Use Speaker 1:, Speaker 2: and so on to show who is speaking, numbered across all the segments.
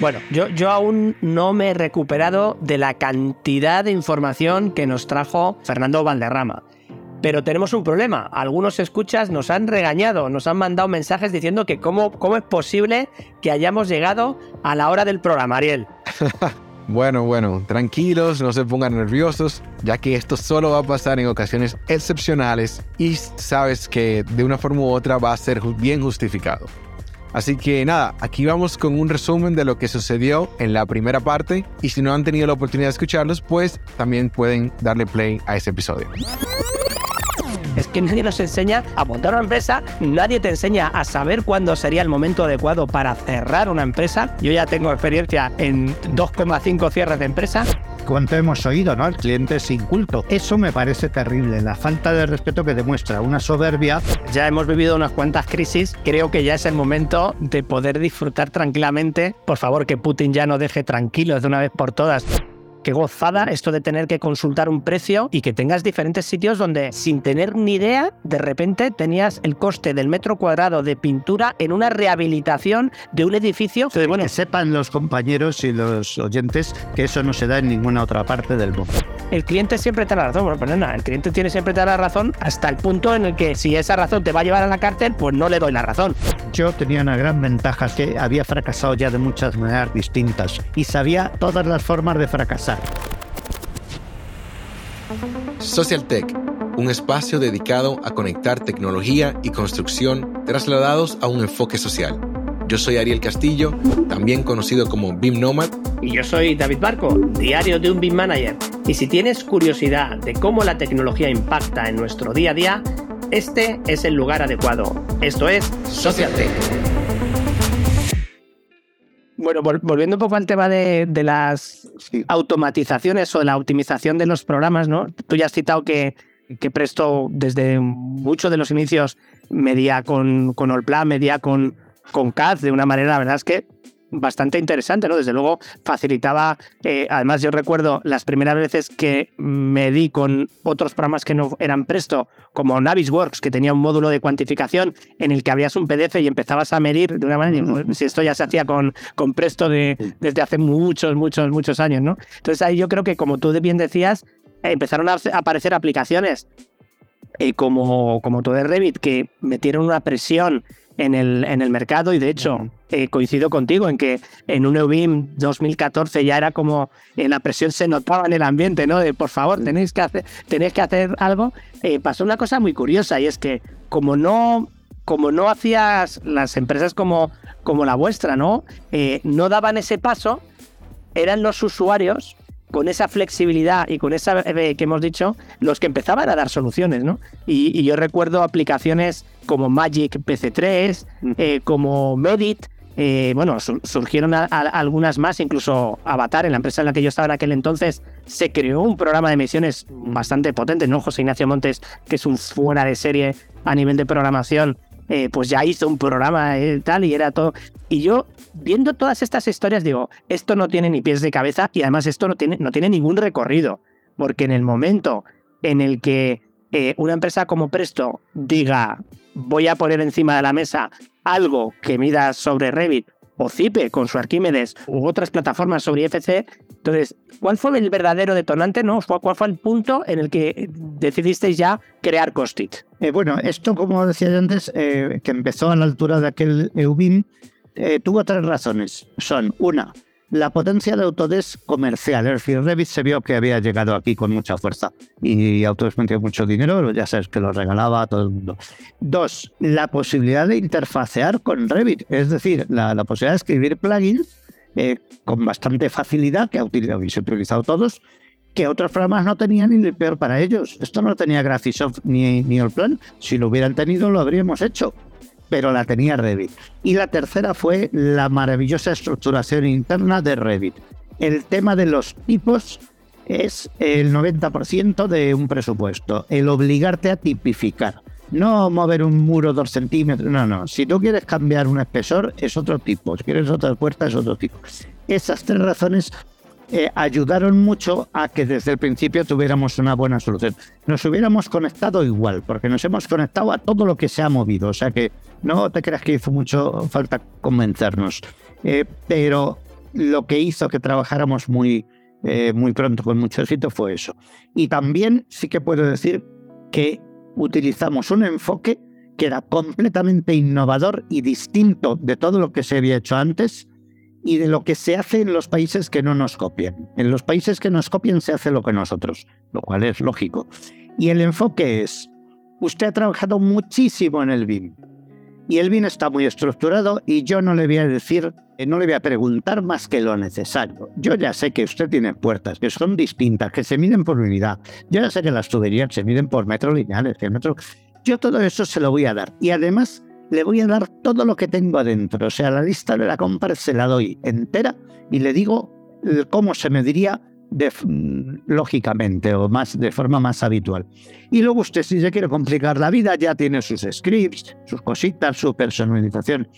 Speaker 1: Bueno, yo, yo aún no me he recuperado de la cantidad de información que nos trajo Fernando Valderrama. Pero tenemos un problema. Algunos escuchas nos han regañado, nos han mandado mensajes diciendo que cómo, cómo es posible que hayamos llegado a la hora del programa, Ariel.
Speaker 2: Bueno, bueno, tranquilos, no se pongan nerviosos, ya que esto solo va a pasar en ocasiones excepcionales y sabes que de una forma u otra va a ser bien justificado. Así que nada, aquí vamos con un resumen de lo que sucedió en la primera parte y si no han tenido la oportunidad de escucharlos, pues también pueden darle play a ese episodio.
Speaker 1: Es que nadie nos enseña a montar una empresa, nadie te enseña a saber cuándo sería el momento adecuado para cerrar una empresa. Yo ya tengo experiencia en 2,5 cierres de empresa
Speaker 3: cuánto hemos oído, ¿no? El cliente es inculto. Eso me parece terrible, la falta de respeto que demuestra, una soberbia.
Speaker 1: Ya hemos vivido unas cuantas crisis, creo que ya es el momento de poder disfrutar tranquilamente. Por favor, que Putin ya no deje tranquilos de una vez por todas qué gozada esto de tener que consultar un precio y que tengas diferentes sitios donde sin tener ni idea, de repente tenías el coste del metro cuadrado de pintura en una rehabilitación de un edificio.
Speaker 3: bueno, que sepan los compañeros y los oyentes que eso no se da en ninguna otra parte del mundo.
Speaker 1: El cliente siempre te da la razón, bueno, pues nada, el cliente tiene siempre te da la razón hasta el punto en el que si esa razón te va a llevar a la cárcel, pues no le doy la razón.
Speaker 3: Yo tenía una gran ventaja, que había fracasado ya de muchas maneras distintas y sabía todas las formas de fracasar.
Speaker 2: Social Tech, un espacio dedicado a conectar tecnología y construcción trasladados a un enfoque social. Yo soy Ariel Castillo, también conocido como BIM Nomad.
Speaker 1: Y yo soy David Barco, diario de un BIM Manager. Y si tienes curiosidad de cómo la tecnología impacta en nuestro día a día, este es el lugar adecuado. Esto es Social Tech. Bueno, volviendo un poco al tema de, de automatizaciones o de la optimización de los programas, ¿no? Tú ya has citado que, que Presto desde muchos de los inicios medía con, con Allplan, medía con, con CAD de una manera, la verdad es que bastante interesante, ¿no? Desde luego facilitaba, eh, además yo recuerdo las primeras veces que me di con otros programas que no eran Presto, como Navisworks, que tenía un módulo de cuantificación en el que habías un PDF y empezabas a medir de una manera, si esto ya se hacía con, con Presto de, desde hace muchos, muchos, muchos años, ¿no? Entonces ahí yo creo que como tú bien decías, empezaron a aparecer aplicaciones eh, como, como todo de Revit que metieron una presión en el, en el mercado y de hecho eh, coincido contigo en que en un EUBIM 2014 ya era como en la presión se notaba en el ambiente, ¿no? De por favor, tenéis que hacer, tenéis que hacer algo. Eh, pasó una cosa muy curiosa y es que como no como no hacías las empresas como, como la vuestra, ¿no? Eh, no daban ese paso, eran los usuarios con esa flexibilidad y con esa que hemos dicho, los que empezaban a dar soluciones, ¿no? Y, yo recuerdo aplicaciones como Magic PC3, eh, como Medit, eh, bueno, surgieron algunas más, incluso Avatar, en la empresa en la que yo estaba en aquel entonces, se creó un programa de misiones bastante potente, ¿no? José Ignacio Montes, que es un fuera de serie a nivel de programación, eh, pues ya hizo un programa y tal, y era todo. Y yo, viendo todas estas historias, digo, esto no tiene ni pies de cabeza y además esto no tiene, no tiene ningún recorrido, porque en el momento en el que eh, una empresa como Presto diga, voy a poner encima de la mesa algo que mida sobre Revit o Zipe con su Arquímedes u otras plataformas sobre IFC. Entonces, ¿cuál fue el verdadero detonante? No? ¿Cuál fue el punto en el que decidisteis ya crear Costit?
Speaker 3: Eh, bueno, esto, como decía antes, eh, que empezó a la altura de aquel EUBIM, eh, tuvo tres razones. Son, una, la potencia de Autodesk comercial. Es decir, Revit se vio que había llegado aquí con mucha fuerza y Autodesk metió mucho dinero, ya sabes que lo regalaba a todo el mundo. Dos, la posibilidad de interfacear con Revit, es decir, la, posibilidad de escribir plugins eh, con bastante facilidad, que habéis utilizado todos, que otros programas no tenían ni peor para ellos. Esto no tenía Graphisoft ni, ni Allplan. Si lo hubieran tenido, lo habríamos hecho pero la tenía Revit. Y la tercera fue la maravillosa estructuración interna de Revit. El tema de los tipos es el 90% de un presupuesto, el obligarte a tipificar. No mover un muro dos centímetros, no, no. Si tú quieres cambiar un espesor, es otro tipo. Si quieres otra puerta, es otro tipo. Esas tres razones eh, ayudaron mucho a que desde el principio tuviéramos una buena solución. Nos hubiéramos conectado igual, porque nos hemos conectado a todo lo que se ha movido. O sea que no te creas que hizo mucho falta convencernos. Eh, pero lo que hizo que trabajáramos muy, eh, muy pronto con mucho éxito fue eso. Y también sí que puedo decir que utilizamos un enfoque que era completamente innovador y distinto de todo lo que se había hecho antes y de lo que se hace en los países que no nos copian. En los países que nos copian se hace lo que nosotros, lo cual es lógico. Y el enfoque es, usted ha trabajado muchísimo en el BIM y el BIM está muy estructurado y yo no le voy a decir, no le voy a preguntar más que lo necesario. Yo ya sé que usted tiene puertas que son distintas, que se miden por unidad. Yo ya sé que las tuberías se miden por metros lineales, que metro... Yo todo eso se lo voy a dar. Y además le voy a dar todo lo que tengo adentro. O sea, la lista de la compra se la doy entera y le digo eh, cómo se mediría de, mm, lógicamente o más de forma más habitual. Y luego usted si se quiere complicar la vida ya tiene sus scripts, sus cositas, su personalización.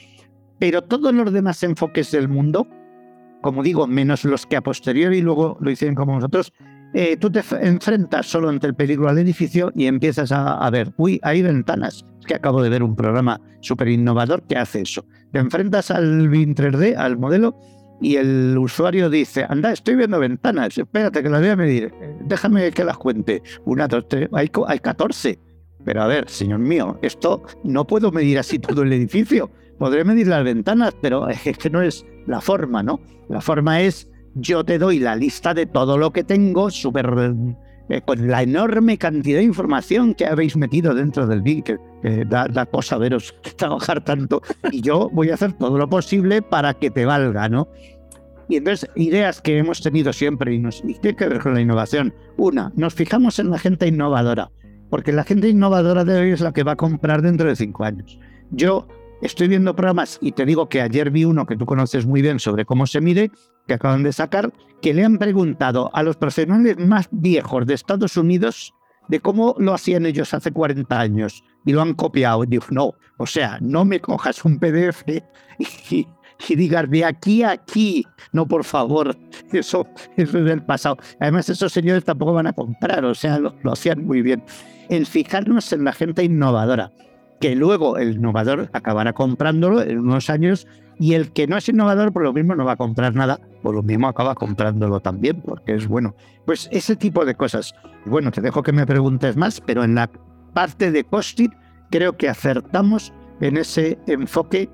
Speaker 3: Pero todos los demás enfoques del mundo, como digo, menos los que a posteriori luego lo hicieron como nosotros, eh, tú te enfrentas solo ante el peligro al edificio y empiezas a, ver, uy, hay ventanas. Es que acabo de ver un programa súper innovador que hace eso. Te enfrentas al BIM 3D, al modelo, y el usuario dice, anda, estoy viendo ventanas, espérate que las voy a medir, déjame que las cuente. Una, dos, tres, hay, hay 14. Pero a ver, señor mío, esto no puedo medir así todo el edificio. Podré medir las ventanas, pero es que no es la forma, ¿no? La forma es, yo te doy la lista de todo lo que tengo, súper eh, con la enorme cantidad de información que habéis metido dentro del BIM, que, da, da, cosa veros trabajar tanto, y yo voy a hacer todo lo posible para que te valga, ¿no? Y entonces, ideas que hemos tenido siempre y, nos, y tiene que ver con la innovación. Una, nos fijamos en la gente innovadora, porque la gente innovadora de hoy es la que va a comprar dentro de cinco años. Yo estoy viendo programas y te digo que ayer vi uno que tú conoces muy bien sobre cómo se mide, que acaban de sacar, que le han preguntado a los profesionales más viejos de Estados Unidos de cómo lo hacían ellos hace 40 años y lo han copiado. Y digo, no, o sea, no me cojas un PDF y, y digas de aquí a aquí. No, por favor, eso, eso es del pasado. Además, esos señores tampoco van a comprar, o sea, lo, hacían muy bien. En fijarnos en la gente innovadora que luego el innovador acabará comprándolo en unos años y el que no es innovador por lo mismo no va a comprar nada, por lo mismo acaba comprándolo también, porque es bueno. Pues ese tipo de cosas. Bueno, te dejo que me preguntes más, pero en la parte de Costit creo que acertamos en ese enfoque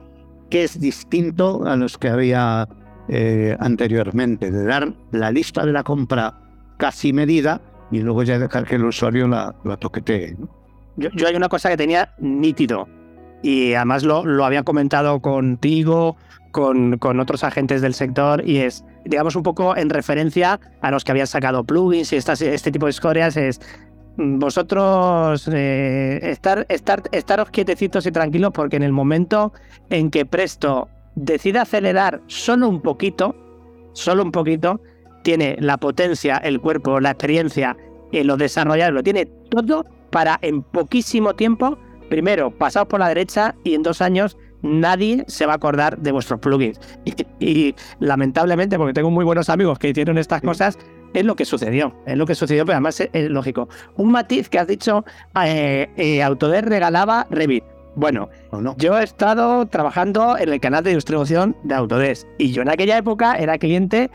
Speaker 3: que es distinto a los que había eh, anteriormente, de dar la lista de la compra casi medida y luego ya dejar que el usuario la, la toquetee. ¿no?
Speaker 1: Yo, hay una cosa que tenía nítido y además lo, lo había comentado contigo, con, con, otros agentes del sector y es, digamos, un poco en referencia a los que habían sacado plugins y estas, este tipo de historias es vosotros eh, estar, estar, estaros quietecitos y tranquilos porque en el momento en que Presto decide acelerar solo un poquito, solo un poquito, tiene la potencia, el cuerpo, la experiencia, eh, lo desarrollado, lo tiene todo para en poquísimo tiempo, primero, pasaos por la derecha y en dos años nadie se va a acordar de vuestros plugins. Y, y, lamentablemente, porque tengo muy buenos amigos que hicieron estas cosas, es lo que sucedió. Es lo que sucedió, pero además es, es lógico. Un matiz que has dicho, eh, eh, Autodesk regalaba Revit. Bueno, oh, no. yo he estado trabajando en el canal de distribución de Autodesk y yo en aquella época era cliente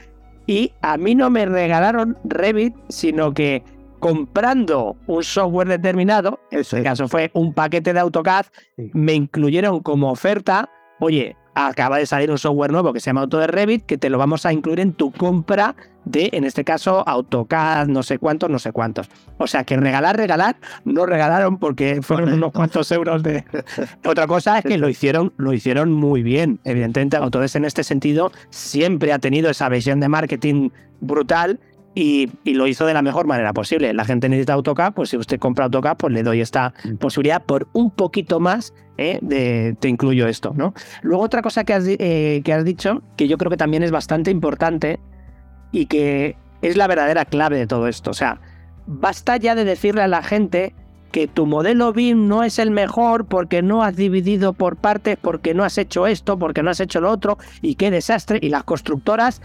Speaker 1: y a mí no me regalaron Revit, sino que comprando un software determinado, en este caso fue un paquete de AutoCAD, sí. me incluyeron como oferta, oye, acaba de salir un software nuevo que se llama Autodesk Revit, que te lo vamos a incluir en tu compra de, en este caso, AutoCAD, no sé cuántos, no sé cuántos. O sea, que regalar, regalar, no regalaron porque fueron unos cuantos euros de... Otra cosa es que lo hicieron, lo hicieron muy bien. Evidentemente, Autodesk en este sentido siempre ha tenido esa visión de marketing brutal y, y, lo hizo de la mejor manera posible. La gente necesita AutoCAD, pues si usted compra AutoCAD, pues le doy esta posibilidad por un poquito más ¿eh? de te incluyo esto, ¿no? Luego otra cosa que has, eh, que has dicho, que yo creo que también es bastante importante y que es la verdadera clave de todo esto. O sea, basta ya de decirle a la gente que tu modelo BIM no es el mejor porque no has dividido por partes, porque no has hecho esto, porque no has hecho lo otro, y qué desastre. Y las constructoras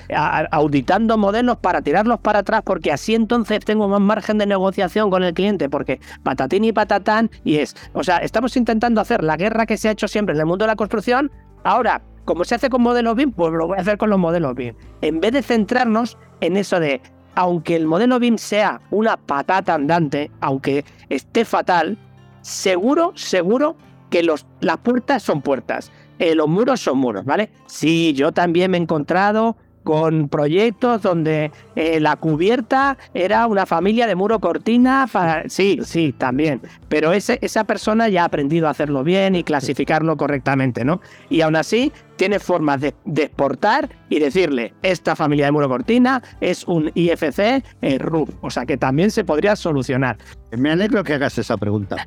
Speaker 1: auditando modelos para tirarlos para atrás, porque así entonces tengo más margen de negociación con el cliente, porque patatín y patatán, y es, o sea, estamos intentando hacer la guerra que se ha hecho siempre en el mundo de la construcción, ahora como se hace con modelos BIM, pues lo voy a hacer con los modelos BIM. En vez de centrarnos en eso de, aunque el modelo BIM sea una patata andante, aunque esté fatal, seguro, seguro que los, las puertas son puertas, eh, los muros son muros, ¿vale? Sí, yo también me he encontrado con proyectos donde eh, la cubierta era una familia de muro cortina. Sí, sí, también. Pero esa persona ya ha aprendido a hacerlo bien y clasificarlo correctamente, ¿no? Y aún así tiene formas de, exportar y decirle, esta familia de muro cortina es un IFC RUF. O sea que también se podría solucionar.
Speaker 3: Me alegro que hagas esa pregunta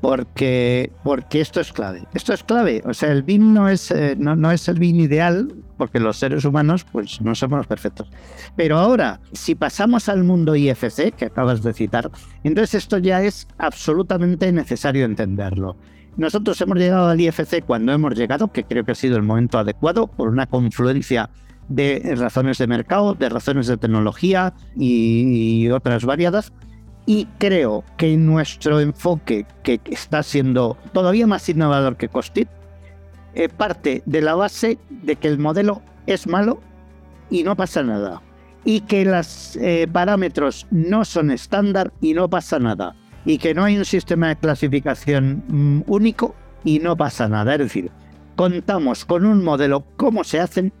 Speaker 3: porque, porque esto es clave. Esto es clave. O sea, el BIM no es, eh, no, no, es el BIM ideal, porque los seres humanos pues no somos perfectos. Pero ahora, si pasamos al mundo IFC, que acabas de citar, entonces esto ya es absolutamente necesario entenderlo. Nosotros hemos llegado al IFC cuando hemos llegado, que creo que ha sido el momento adecuado, por una confluencia de razones de mercado, de razones de tecnología y otras variadas, y creo que nuestro enfoque, que está siendo todavía más innovador que Costit, eh, parte de la base de que el modelo es malo y no pasa nada. Y que los eh, parámetros no son estándar y no pasa nada. Y que no hay un sistema de clasificación mm, único y no pasa nada. Es decir, contamos con un modelo, como se hacen,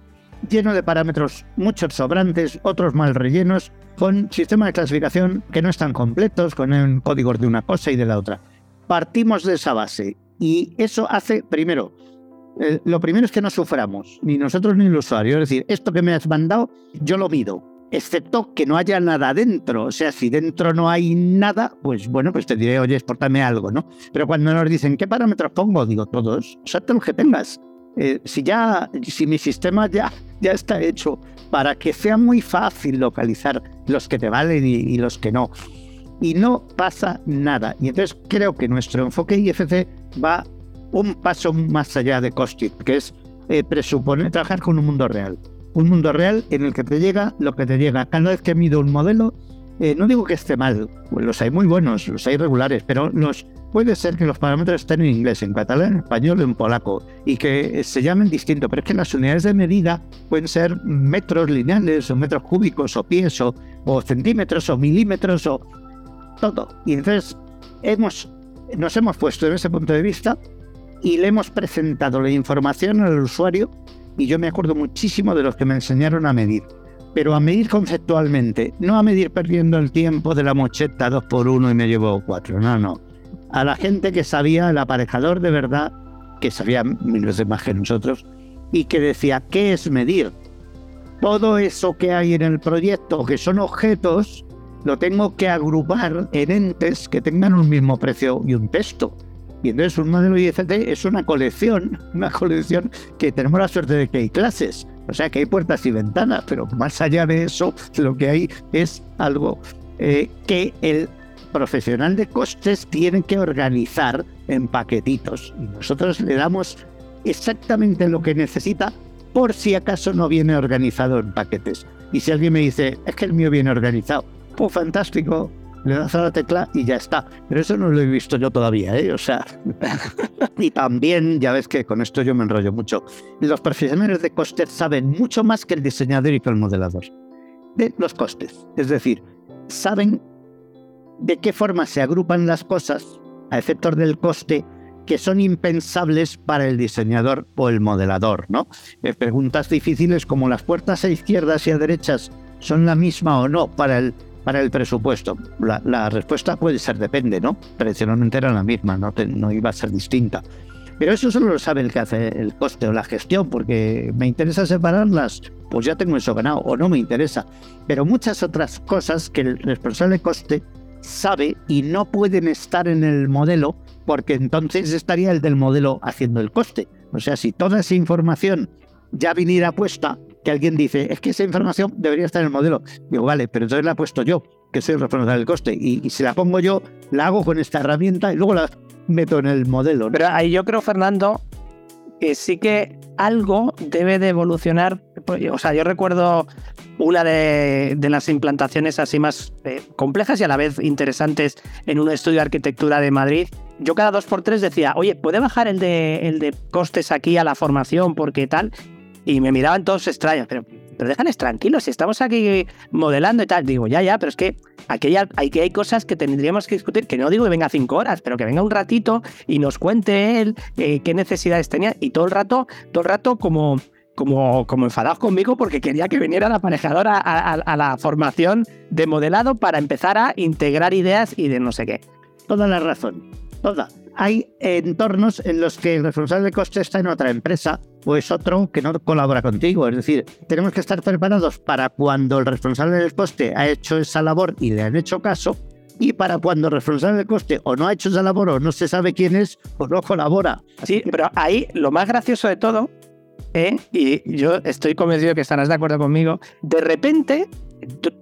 Speaker 3: lleno de parámetros, muchos sobrantes, otros mal rellenos, con sistemas de clasificación que no están completos, con códigos de una cosa y de la otra. Partimos de esa base y eso hace, primero, eh, lo primero es que no suframos, ni nosotros ni el usuario. Es decir, esto que me has mandado, yo lo mido, excepto que no haya nada dentro. O sea, si dentro no hay nada, pues bueno, pues te diré, oye, exportame algo, ¿no? Pero cuando nos dicen, ¿qué parámetros pongo? Digo, todos, exacto los que tengas. Eh, si ya, si mi sistema ya, ya está hecho para que sea muy fácil localizar los que te valen y, los que no. Y no pasa nada. Y entonces creo que nuestro enfoque IFC va un paso más allá de Costit, que es eh, presuponer trabajar con un mundo real. Un mundo real en el que te llega lo que te llega. Cada vez que mido un modelo, eh, no digo que esté mal, los hay muy buenos, los hay regulares, pero los puede ser que los parámetros estén en inglés, en catalán, en español o en polaco y que se llamen distinto, pero es que las unidades de medida pueden ser metros lineales o metros cúbicos o pies o, centímetros o milímetros o todo. Y entonces hemos, nos hemos puesto en ese punto de vista y le hemos presentado la información al usuario y yo me acuerdo muchísimo de los que me enseñaron a medir pero a medir conceptualmente, no a medir perdiendo el tiempo de la mocheta 2 por 1 y me llevo 4, no, no a la gente que sabía, el aparejador de verdad, que sabía mil veces más que nosotros, y que decía, ¿qué es medir? Todo eso que hay en el proyecto, que son objetos, lo tengo que agrupar en entes que tengan un mismo precio y un texto. Y entonces un modelo IFT es una colección, una colección que tenemos la suerte de que hay clases, o sea que hay puertas y ventanas, pero más allá de eso, lo que hay es algo eh, que el profesional de costes tiene que organizar en paquetitos. Y nosotros le damos exactamente lo que necesita por si acaso no viene organizado en paquetes. Y si alguien me dice, es que el mío viene organizado, pues fantástico, le das a la tecla y ya está. Pero eso no lo he visto yo todavía, ¿eh? O sea, y también, ya ves que con esto yo me enrollo mucho, los profesionales de costes saben mucho más que el diseñador y que el modelador de los costes. Es decir, saben de qué forma se agrupan las cosas a efectos del coste que son impensables para el diseñador o el modelador, ¿no? Eh, preguntas difíciles como las puertas a izquierdas y a derechas son la misma o no para el, para el presupuesto. La, respuesta puede ser depende, ¿no? Tradicionalmente era la misma, no, no iba a ser distinta. Pero eso solo lo sabe el que hace el coste o la gestión, porque me interesa separarlas, pues ya tengo eso ganado, o no me interesa. Pero muchas otras cosas que el responsable coste sabe y no pueden estar en el modelo porque entonces estaría el del modelo haciendo el coste. O sea, si toda esa información ya viniera puesta, que alguien dice, es que esa información debería estar en el modelo. Digo, vale, pero entonces la he puesto yo, que soy el responsable del coste. Y, si la pongo yo, la hago con esta herramienta y luego la meto en el modelo.
Speaker 1: Pero ahí yo creo, Fernando, que sí que algo debe de evolucionar. O sea, yo recuerdo una de, las implantaciones así más eh, complejas y a la vez interesantes en un estudio de arquitectura de Madrid, yo cada dos por tres decía, oye, ¿puede bajar el de, el de costes aquí a la formación porque tal? Y me miraban todos extraños, pero, pero déjales tranquilos, si estamos aquí modelando y tal. Digo, ya, ya, pero es que aquí hay, hay, hay cosas que tendríamos que discutir, que no digo que venga cinco horas, pero que venga un ratito y nos cuente él eh, qué necesidades tenía. Y todo el rato, todo el rato como como, como enfadados conmigo porque quería que viniera la aparejadora a, la formación de modelado para empezar a integrar ideas y de no sé qué.
Speaker 3: Toda la razón, toda. Hay entornos en los que el responsable de coste está en otra empresa o es otro que no colabora contigo. Es decir, tenemos que estar preparados para cuando el responsable del coste ha hecho esa labor y le han hecho caso, y para cuando el responsable del coste o no ha hecho esa labor o no se sabe quién es, pues no colabora.
Speaker 1: Sí, pero ahí lo más gracioso de todo ¿eh? y yo estoy convencido que estarás de acuerdo conmigo, de repente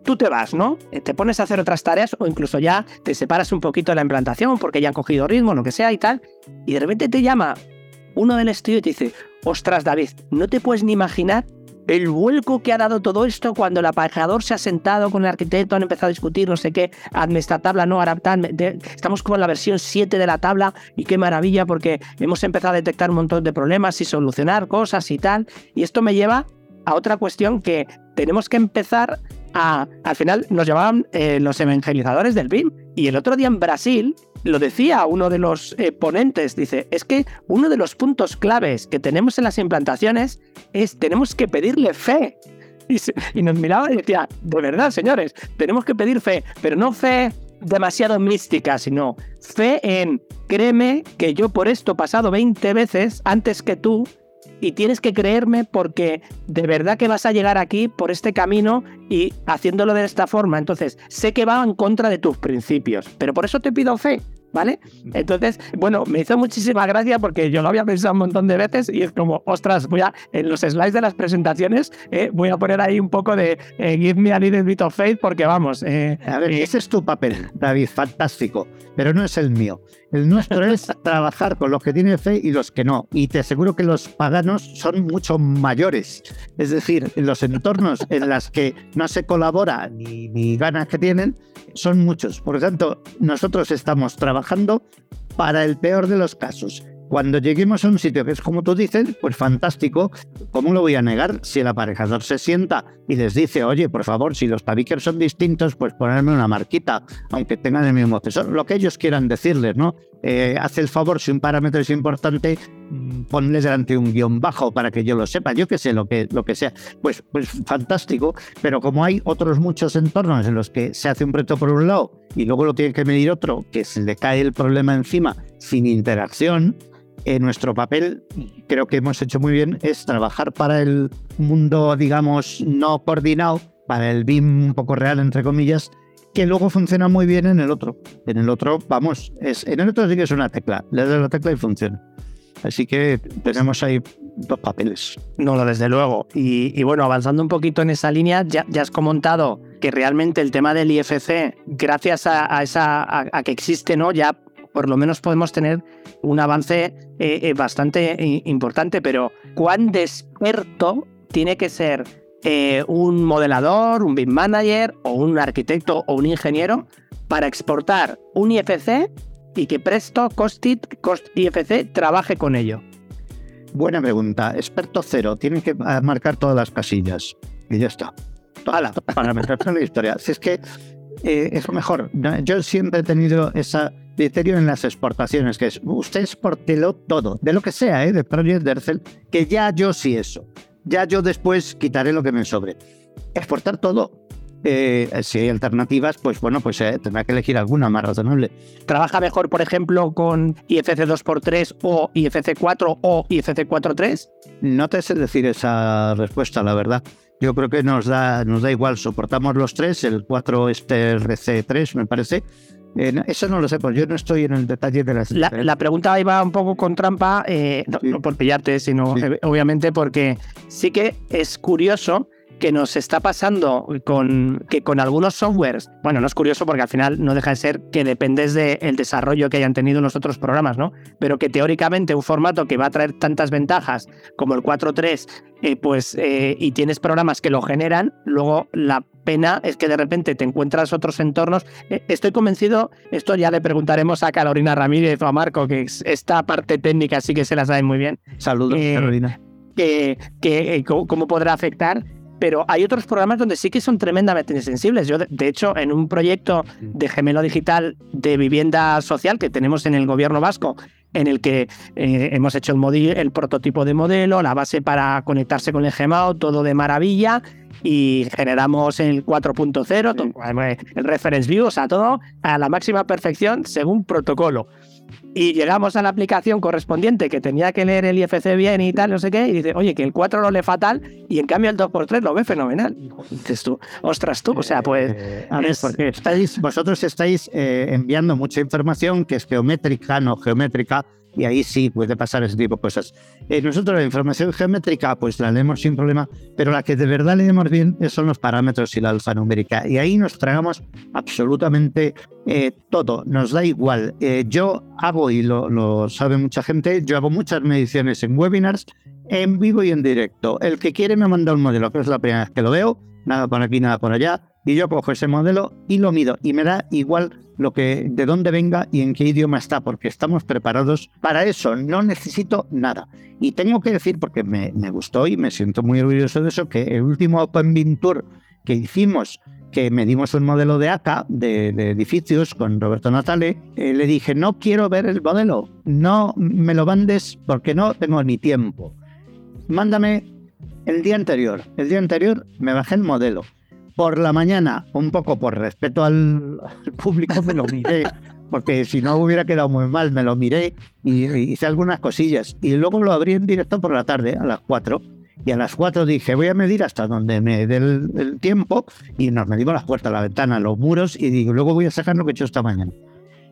Speaker 1: tú, te vas, ¿no? Eh, te pones a hacer otras tareas o incluso ya te separas un poquito de la implantación porque ya han cogido ritmo, lo que sea y tal, y de repente te llama uno del estudio y te dice, ostras David, no te puedes ni imaginar el vuelco que ha dado todo esto cuando el aparejador se ha sentado con el arquitecto, han empezado a discutir, no sé qué, hazme esta tabla, no, ahora estamos como en la versión 7 de la tabla y qué maravilla porque hemos empezado a detectar un montón de problemas y solucionar cosas y tal. Y esto me lleva a otra cuestión que tenemos que empezar al final nos llamaban eh, los evangelizadores del BIM. Y el otro día en Brasil lo decía uno de los eh, ponentes, dice, es que uno de los puntos claves que tenemos en las implantaciones es tenemos que pedirle fe. Y nos miraba y decía, de verdad, señores, tenemos que pedir fe, pero no fe demasiado mística, sino fe en, créeme que yo por esto he pasado 20 veces antes que tú y tienes que creerme porque de verdad que vas a llegar aquí por este camino y haciéndolo de esta forma. Entonces, sé que va en contra de tus principios, pero por eso te pido fe. ¿Vale? Entonces, bueno, me hizo muchísima gracia porque yo lo había pensado un montón de veces y es como, ostras, voy a, en los slides de las presentaciones, eh, voy a poner ahí un poco de eh, give me a little bit of faith porque vamos.
Speaker 3: Eh, a ver, ese es tu papel, David, fantástico, pero no es el mío. El nuestro es trabajar con los que tienen fe y los que no. Y te aseguro que los paganos son mucho mayores. Es decir, los entornos en los que no se colabora ni, ni ganas que tienen, son muchos. Por lo tanto, nosotros estamos trabajando para el peor de los casos. Cuando lleguemos a un sitio que es como tú dices, pues fantástico. ¿Cómo lo voy a negar si el aparejador se sienta y les dice, oye, por favor, si los tabiques son distintos, pues ponerme una marquita, aunque tengan el mismo acceso, lo que ellos quieran decirles, ¿no? Eh, hace el favor, si un parámetro es importante, ponles delante un guion bajo para que yo lo sepa, yo que sé, lo que, lo que sea. Pues, pues fantástico, pero como hay otros muchos entornos en los que se hace un proyecto por un lado y luego lo tiene que medir otro, que se le cae el problema encima sin interacción, en nuestro papel, creo que hemos hecho muy bien, es trabajar para el mundo, digamos, no coordinado, para el BIM un poco real, entre comillas, que luego funciona muy bien en el otro. En el otro, vamos, es, en el otro sí que es una tecla, le das la tecla y funciona. Así que tenemos ahí dos papeles.
Speaker 1: No, desde luego. Y, bueno, avanzando un poquito en esa línea, ya, has comentado que realmente el tema del IFC, gracias a, esa, a, que existe, ¿no? Ya por lo menos podemos tener un avance eh, eh, bastante eh, importante, pero ¿cuán desperto tiene que ser un modelador, un BIM manager o un arquitecto o un ingeniero para exportar un IFC y que Presto, Costit, Cost IFC trabaje con ello?
Speaker 3: Buena pregunta. Experto cero. Tiene que marcar todas las casillas. Y ya está. para meterse en la historia. Si es que es lo mejor. Yo siempre he tenido esa criterio en las exportaciones, que es usted exportelo todo, de lo que sea, ¿eh? de Project Dercel, que ya yo sí eso. Ya yo después quitaré lo que me sobre. Exportar todo. Eh, si hay alternativas, pues bueno, pues eh, tendrá que elegir alguna más razonable.
Speaker 1: ¿Trabaja mejor, por ejemplo, con IFC 2x3 o IFC 4 o IFC 4.3?
Speaker 3: No te sé decir esa respuesta, la verdad. Yo creo que nos da, nos da igual, soportamos los tres, el 4 este RC3 me parece, eh, eso no lo sé, pues yo no estoy en el detalle de las.
Speaker 1: La, la pregunta iba un poco con trampa, eh, no, por pillarte, sino eh, obviamente porque sí que es curioso que nos está pasando con que con algunos softwares, bueno, no es curioso porque al final no deja de ser que dependes del desarrollo que hayan tenido los otros programas, ¿no? Pero que teóricamente un formato que va a traer tantas ventajas como el 4.3, pues, y tienes programas que lo generan, luego la pena es que de repente te encuentras otros entornos. Eh, estoy convencido, esto ya le preguntaremos a Carolina Ramírez o a Marco, que esta parte técnica sí que se la saben muy bien.
Speaker 3: Saludos, eh, Carolina.
Speaker 1: Que, que, eh, cómo podrá afectar pero hay otros programas donde sí que son tremendamente sensibles. Yo, de hecho, en un proyecto de gemelo digital de vivienda social que tenemos en el gobierno vasco, en el que eh, hemos hecho el, el, prototipo de modelo, la base para conectarse con el Gmao, todo de maravilla, y generamos el 4.0, el reference view, o sea, todo a la máxima perfección según protocolo. Y llegamos a la aplicación correspondiente que tenía que leer el IFC bien y tal, no sé qué, y dice, oye, que el 4 lo lee fatal y en cambio el 2x3 lo ve fenomenal. Y dices tú, ostras tú, o sea, pues...
Speaker 3: Eh, a ver, porque estáis, vosotros estáis eh, enviando mucha información que es geométrica, no geométrica, y ahí sí puede pasar ese tipo de cosas. Eh, nosotros la información geométrica pues la leemos sin problema, pero la que de verdad leemos bien son los parámetros y la alfanumérica. Y ahí nos tragamos absolutamente eh, todo, nos da igual. Eh, yo hago, y lo, lo sabe mucha gente, yo hago muchas mediciones en webinars, en vivo y en directo. El que quiere me manda un modelo, que es la primera vez que lo veo, nada por aquí, nada por allá, y yo cojo ese modelo y lo mido, y me da igual lo que, de dónde venga y en qué idioma está, porque estamos preparados para eso. No necesito nada. Y tengo que decir, porque me, me gustó y me siento muy orgulloso de eso, que el último Open Tour que hicimos, que medimos un modelo de ACA, de, edificios, con Roberto Natale, eh, le dije, no quiero ver el modelo, no me lo mandes porque no tengo ni tiempo. Mándame el día anterior. El día anterior me bajé el modelo por la mañana, un poco por respeto al, público, me lo miré, porque si no hubiera quedado muy mal, me lo miré y, hice algunas cosillas. Y luego lo abrí en directo por la tarde, a las 4. Y a las 4 dije, voy a medir hasta donde me dé el, tiempo. Y nos medimos las puertas, la ventana, los muros. Y digo, luego voy a sacar lo que he hecho esta mañana.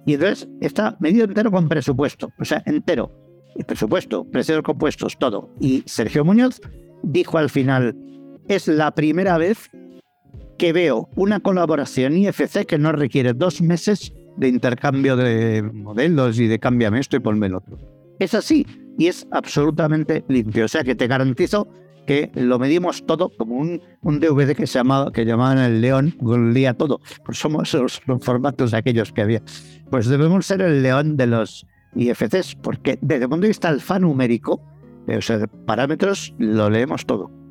Speaker 3: Y entonces está medido entero con presupuesto. O sea, entero. Y presupuesto, precios compuestos, todo. Y Sergio Muñoz dijo al final, es la primera vez que veo una colaboración IFC que no requiere dos meses de intercambio de modelos y de cámbiame esto y ponme el otro. Es así y es absolutamente limpio. O sea que te garantizo que lo medimos todo como un, un DVD que se llamaba, que llamaban el León, golía todo. Pues somos los, formatos aquellos que había. Pues debemos ser el León de los IFCs, porque desde el punto de vista alfanumérico, eh, o sea, parámetros, lo leemos todo.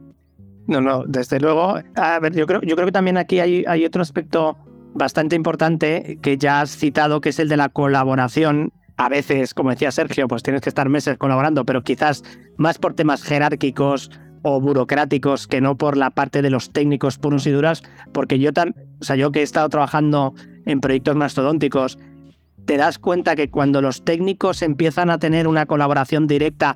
Speaker 1: No, no, desde luego. A ver, yo creo, yo creo que también aquí hay, otro aspecto bastante importante que ya has citado, que es el de la colaboración. A veces, como decía Sergio, pues tienes que estar meses colaborando, pero quizás más por temas jerárquicos o burocráticos que no por la parte de los técnicos puros y duras, porque yo tan, o sea, yo que he estado trabajando en proyectos mastodónticos, te das cuenta que cuando los técnicos empiezan a tener una colaboración directa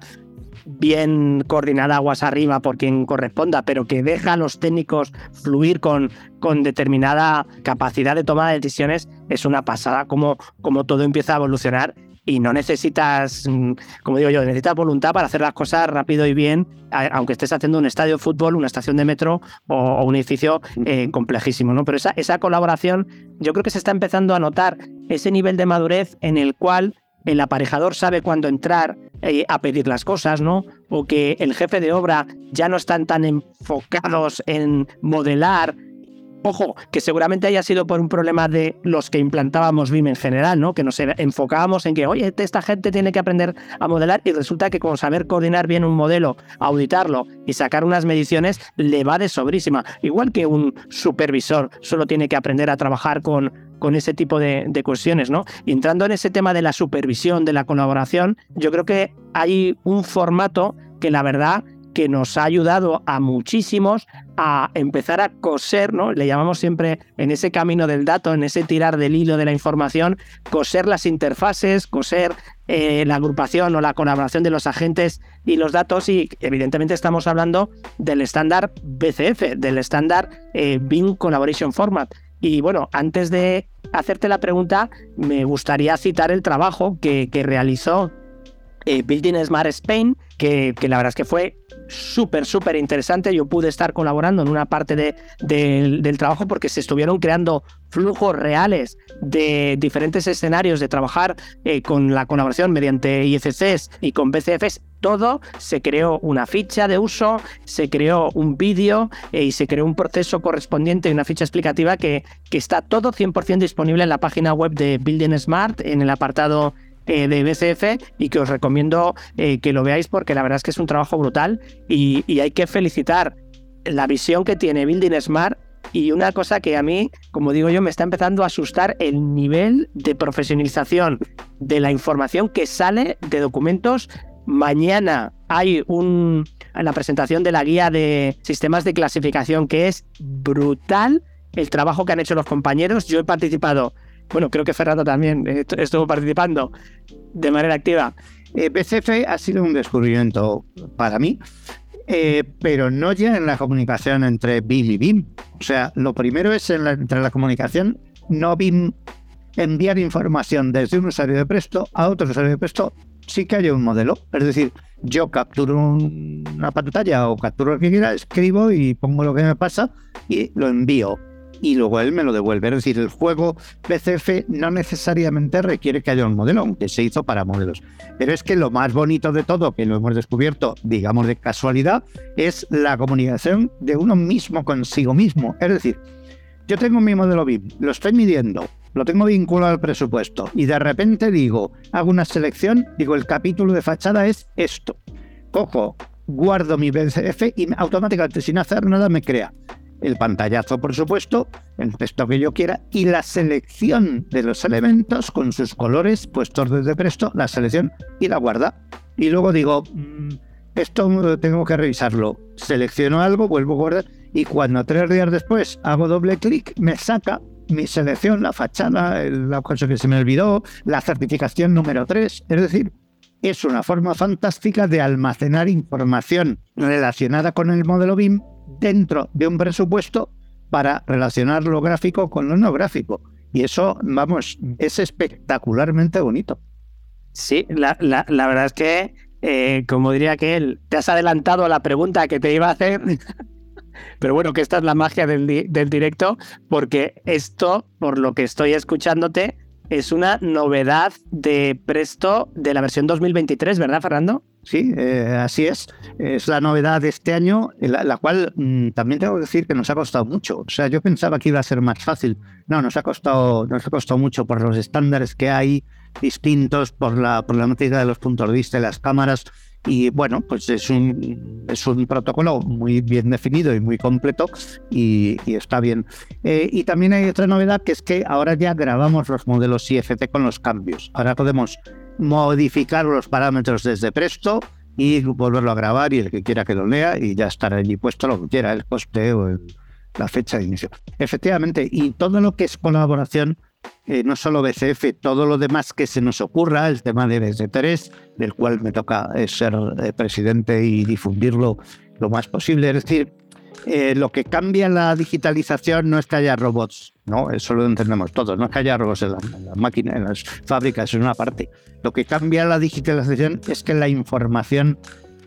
Speaker 1: bien coordinada aguas arriba por quien corresponda, pero que deja a los técnicos fluir con, con determinada capacidad de toma de decisiones, es una pasada como, como todo empieza a evolucionar y no necesitas, mm, como digo yo, necesitas voluntad para hacer las cosas rápido y bien, aunque estés haciendo un estadio de fútbol, una estación de metro o, un edificio eh, complejísimo, ¿no? Pero esa, esa colaboración, yo creo que se está empezando a notar ese nivel de madurez en el cual el aparejador sabe cuándo entrar eh, a pedir las cosas, ¿no? O que el jefe de obra ya no están tan enfocados en modelar. Ojo, que seguramente haya sido por un problema de los que implantábamos BIM en general, ¿no? Que nos enfocábamos en que, oye, esta gente tiene que aprender a modelar y resulta que con saber coordinar bien un modelo, auditarlo y sacar unas mediciones, le va de sobrísima. Igual que un supervisor solo tiene que aprender a trabajar con con ese tipo de, cuestiones, ¿no? Y entrando en ese tema de la supervisión, de la colaboración, yo creo que hay un formato que la verdad que nos ha ayudado a muchísimos a empezar a coser, ¿no? Le llamamos siempre en ese camino del dato, en ese tirar del hilo de la información, coser las interfaces, coser eh, la agrupación o la colaboración de los agentes y los datos y evidentemente estamos hablando del estándar BCF, del estándar eh, Collaboration Format. Y bueno, antes de hacerte la pregunta, me gustaría citar el trabajo que, realizó eh, Building Smart Spain, que, la verdad es que fue súper, súper interesante. Yo pude estar colaborando en una parte de, del trabajo porque se estuvieron creando flujos reales de diferentes escenarios de trabajar eh, con la colaboración mediante IFCs y con BCFs. Todo se creó una ficha de uso, se creó un vídeo eh, y se creó un proceso correspondiente y una ficha explicativa que, que está todo 100% disponible en la página web de Building Smart en el apartado eh, de BCF y que os recomiendo eh, que lo veáis porque la verdad es que es un trabajo brutal y, hay que felicitar la visión que tiene Building Smart y una cosa que a mí, como digo yo, me está empezando a asustar el nivel de profesionalización de la información que sale de documentos. Mañana hay un, la presentación de la guía de sistemas de clasificación que es brutal el trabajo que han hecho los compañeros. Yo he participado bueno, creo que Fernando también eh, estuvo participando de manera activa.
Speaker 3: Eh, BCF ha sido un descubrimiento para mí, eh, pero no ya en la comunicación entre BIM y BIM. O sea, lo primero es entre la comunicación no BIM enviar información desde un usuario de Presto a otro usuario de Presto sí que hay un modelo. Es decir, yo capturo una pantalla o capturo lo que quiera, escribo y pongo lo que me pasa y lo envío y luego él me lo devuelve. Es decir, el juego BCF no necesariamente requiere que haya un modelo, aunque se hizo para modelos. Pero es que lo más bonito de todo, que lo hemos descubierto, digamos de casualidad, es la comunicación de uno mismo consigo mismo. Es decir, yo tengo mi modelo BIM, lo estoy midiendo, lo tengo vinculado al presupuesto y de repente digo, hago una selección, digo, el capítulo de fachada es esto. Cojo, guardo mi BCF y automáticamente sin hacer nada me crea el pantallazo, por supuesto, el texto que yo quiera y la selección de los elementos con sus colores puestos desde presto, la selección y la guarda. Y luego digo, mm, esto tengo que revisarlo. Selecciono algo, vuelvo a guardar y cuando tres días después hago doble clic, me saca mi selección, la fachada, la cosa que se me olvidó, la certificación número 3. Es decir, es una forma fantástica de almacenar información relacionada con el modelo BIM dentro de un presupuesto para relacionar lo gráfico con lo no gráfico. Y eso, vamos, es espectacularmente bonito.
Speaker 1: Sí, la, verdad es que, eh, como diría que él, te has adelantado a la pregunta que te iba a hacer. Pero bueno, que esta es la magia del, del directo, porque esto, por lo que estoy escuchándote, es una novedad de Presto de la versión 2023, ¿verdad, Fernando?
Speaker 3: Sí, eh, así es. Es la novedad de este año, la, cual mm, también tengo que decir que nos ha costado mucho. O sea, yo pensaba que iba a ser más fácil. No, nos ha costado, nos ha costado mucho por los estándares que hay distintos, por la problemática de los puntos de vista de las cámaras. Y bueno, pues es un, es un protocolo muy bien definido y muy completo y, está bien. Eh, y también hay otra novedad que es que ahora ya grabamos los modelos IFT con los cambios. Ahora podemos modificar los parámetros desde Presto y volverlo a grabar y el que quiera que lo lea y ya estará allí puesto lo que quiera, el coste o la fecha de inicio. Efectivamente, y todo lo que es colaboración eh, no solo BCF, todo lo demás que se nos ocurra, el tema de BC3, del cual me toca eh, ser eh, presidente y difundirlo lo más posible. Es decir, lo que cambia la digitalización no es que haya robots, ¿no? Eso lo entendemos todos, no es que haya robots en las máquinas, en las fábricas, es una parte. Lo que cambia la digitalización es que la información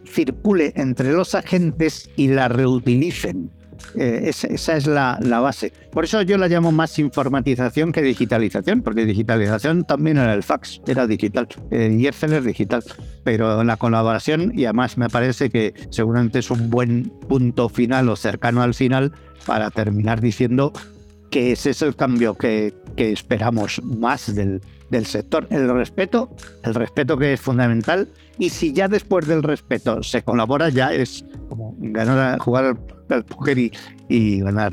Speaker 3: circule entre los agentes y la reutilicen. Eh, esa, es la, base. Por eso yo la llamo más informatización que digitalización, porque digitalización también era el fax, era digital, eh, y Excel es digital. Pero la colaboración, y además me parece que seguramente es un buen punto final o cercano al final para terminar diciendo que ese es el cambio que, que esperamos más del, del sector. El respeto, el respeto que es fundamental. Y si ya después del respeto se colabora, ya es como ganar, jugar al póker y, y ganar.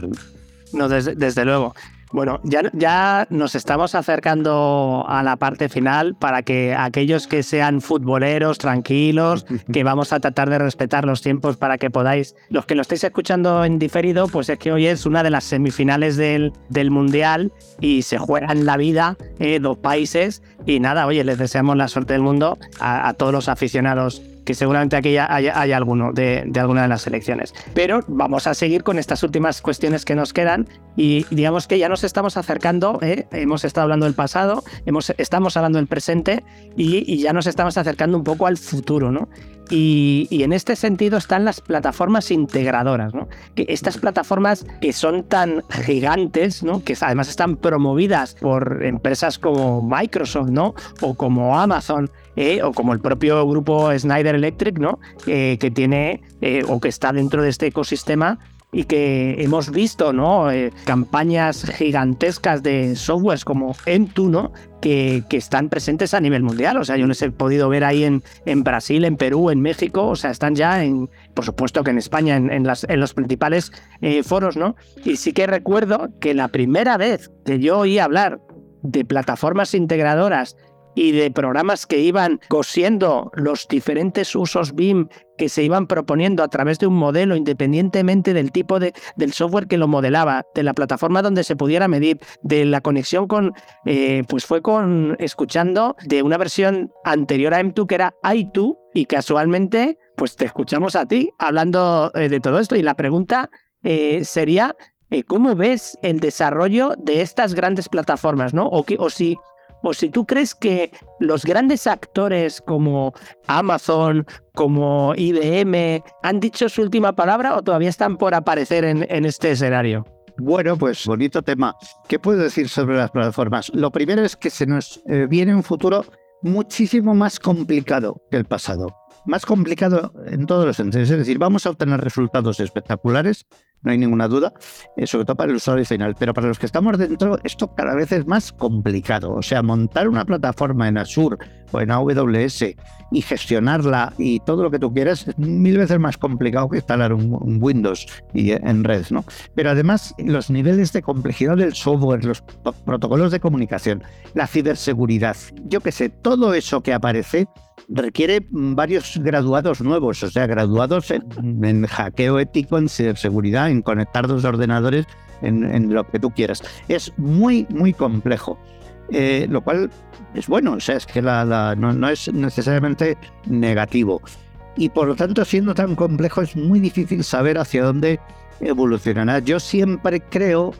Speaker 1: No, desde, desde luego. Bueno, ya, ya nos estamos acercando a la parte final para que aquellos que sean futboleros, tranquilos, que vamos a tratar de respetar los tiempos para que podáis, los que lo estéis escuchando en diferido, pues es que hoy es una de las semifinales del, del Mundial y se juegan la vida eh, dos países y nada, oye, les deseamos la suerte del mundo a, a todos los aficionados que seguramente aquí hay, alguno de, alguna de las selecciones. Pero vamos a seguir con estas últimas cuestiones que nos quedan y digamos que ya nos estamos acercando, ¿eh? hemos estado hablando del pasado, hemos, estamos hablando del presente y, ya nos estamos acercando un poco al futuro, ¿no? Y, en este sentido están las plataformas integradoras, ¿no? Estas plataformas que son tan gigantes, ¿no? Que además están promovidas por empresas como Microsoft, ¿no? O como Amazon, ¿eh? o como el propio grupo Snyder Electric, ¿no? Eh, que tiene eh, o que está dentro de este ecosistema y que hemos visto, ¿no? Eh, campañas gigantescas de softwares como Entu, ¿no? Que, que, están presentes a nivel mundial. O sea, yo les he podido ver ahí en, en Brasil, en Perú, en México. O sea, están ya en, por supuesto que en España, en, en, los principales eh, foros, ¿no? Y sí que recuerdo que la primera vez que yo oí hablar de plataformas integradoras y de programas que iban cosiendo los diferentes usos BIM que se iban proponiendo a través de un modelo independientemente del tipo de, del software que lo modelaba, de la plataforma donde se pudiera medir, de la conexión con, eh, pues fue con escuchando de una versión anterior a M2 que era i2 y casualmente pues te escuchamos a ti hablando eh, de todo esto y la pregunta eh, sería ¿Cómo ves el desarrollo de estas grandes plataformas? ¿no? O, que, o si o si tú crees que los grandes actores como Amazon, como IBM, han dicho su última palabra o todavía están por aparecer en, este escenario.
Speaker 3: Bueno, pues bonito tema. ¿Qué puedo decir sobre las plataformas? Lo primero es que se nos eh, viene un futuro muchísimo más complicado que el pasado. Más complicado en todos los sentidos. Es decir, vamos a obtener resultados espectaculares, no hay ninguna duda, eh, sobre todo para el usuario final. Pero para los que estamos dentro, esto cada vez es más complicado. O sea, montar una plataforma en Azure o en AWS y gestionarla y todo lo que tú quieras es mil veces más complicado que instalar un, Windows y eh, en red, ¿no? Pero además, los niveles de complejidad del software, los protocolos de comunicación, la ciberseguridad, yo qué sé, todo eso que aparece requiere varios graduados nuevos, o sea, graduados en, hackeo ético, en seguridad, en conectar dos ordenadores, en, lo que tú quieras. Es muy, muy complejo. Eh, lo cual es bueno, o sea, es que la, no, no, es necesariamente negativo. Y por lo tanto, siendo tan complejo, es muy difícil saber hacia dónde evolucionará. Yo siempre creo,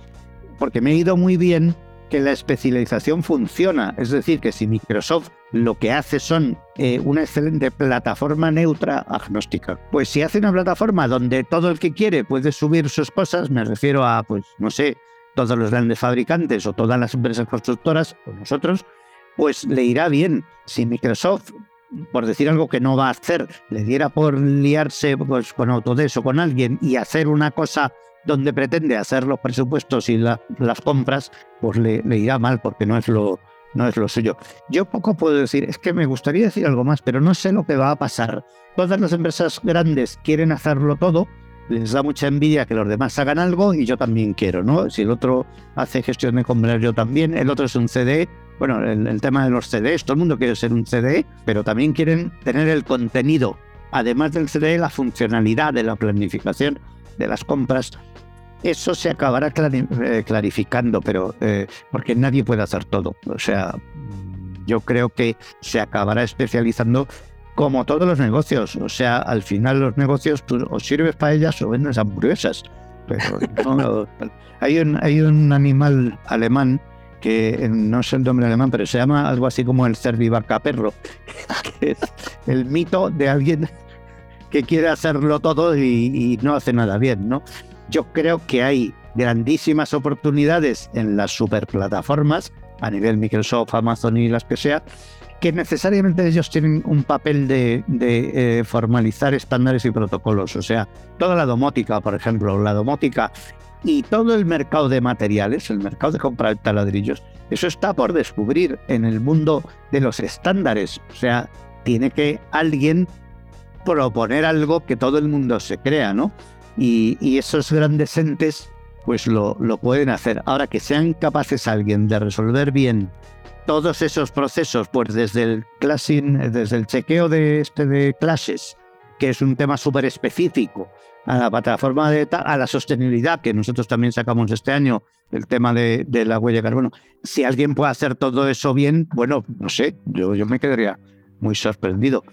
Speaker 3: porque me he ido muy bien, que la especialización funciona. Es decir, que si Microsoft lo que hace son eh, una excelente plataforma neutra agnóstica, pues si hace una plataforma donde todo el que quiere puede subir sus cosas, me refiero a, pues, no sé, todos los grandes fabricantes o todas las empresas constructoras o nosotros, pues le irá bien. Si Microsoft por decir algo que no va a hacer, le diera por liarse pues, con Autodesk o con alguien y hacer una cosa donde pretende hacer los presupuestos y las compras, pues le, irá mal porque no es lo no es lo suyo. Yo poco puedo decir, es que me gustaría decir algo más, pero no sé lo que va a pasar. Todas las empresas grandes quieren hacerlo todo, les da mucha envidia que los demás hagan algo y yo también quiero, ¿no? Si el otro hace gestión de compras, yo también, el otro es un CD, bueno, el, el, tema de los CDs, todo el mundo quiere ser un CD, pero también quieren tener el contenido, además del CD, la funcionalidad de la planificación de las compras eso se acabará eh, clarificando, pero eh, porque nadie puede hacer todo. O sea, yo creo que se acabará especializando como todos los negocios. O sea, al final los negocios tú o sirves para ellas o vendes hamburguesas. Pero hay, un, hay un animal alemán que no sé el nombre alemán, pero se llama algo así como el cervivaca perro, que es el mito de alguien que quiere hacerlo todo y, y no hace nada bien, ¿no? Yo creo que hay grandísimas oportunidades en las superplataformas, a nivel Microsoft, Amazon y las que sea, que necesariamente ellos tienen un papel de, eh, formalizar estándares y protocolos. O sea, toda la domótica, por ejemplo, la domótica y todo el mercado de materiales, el mercado de comprar taladrillos, eso está por descubrir en el mundo de los estándares. O sea, tiene que alguien proponer algo que todo el mundo se crea, ¿no? Y, esos grandes entes pues lo, lo, pueden hacer. Ahora que sean capaces alguien de resolver bien todos esos procesos, pues desde el classing, desde el chequeo de, este de clases, que es un tema súper específico, a la plataforma de a la sostenibilidad, que nosotros también sacamos este año, el tema de, de, la huella de carbono. Si alguien puede hacer todo eso bien, bueno, no sé, yo, yo me quedaría muy sorprendido.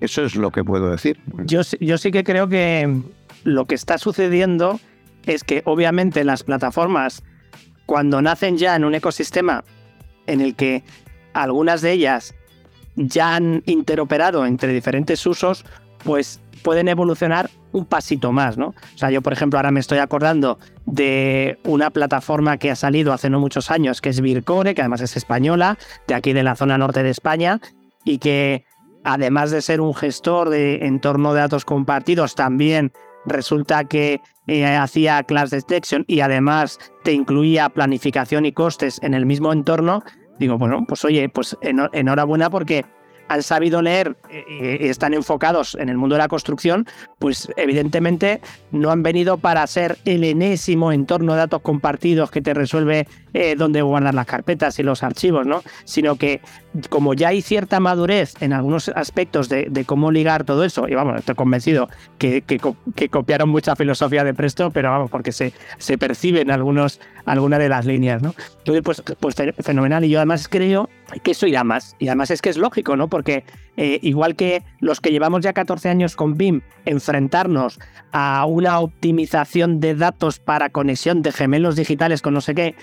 Speaker 3: Eso es lo que puedo decir.
Speaker 1: Yo, yo sí que creo que, lo que está sucediendo es que obviamente las plataformas, cuando nacen ya en un ecosistema en el que algunas de ellas ya han interoperado entre diferentes usos, pues pueden evolucionar un pasito más, ¿no? O sea, yo, por ejemplo, ahora me estoy acordando de una plataforma que ha salido hace no muchos años, que es Vircore, que además es española, de aquí de la zona norte de España, y que además de ser un gestor de entorno de datos compartidos, también resulta que eh, hacía class detection y además te incluía planificación y costes en el mismo entorno, digo, bueno, pues oye, pues enhorabuena porque han sabido leer y están enfocados en el mundo de la construcción, pues evidentemente no han venido para ser el enésimo entorno de datos compartidos que te resuelve eh, dónde guardar las carpetas y los archivos, ¿no? Sino que como ya hay cierta madurez en algunos aspectos de, cómo ligar todo eso, y vamos, estoy convencido que, que, copiaron mucha filosofía de Presto, pero vamos, porque se, se perciben algunos, algunas de las líneas, ¿no? Entonces, pues, pues fenomenal. Y yo además creo que eso irá más. Y además es que es lógico, ¿no? Porque eh, igual que los que llevamos ya 14 años con BIM, enfrentarnos a una optimización de datos para conexión de gemelos digitales con no sé qué,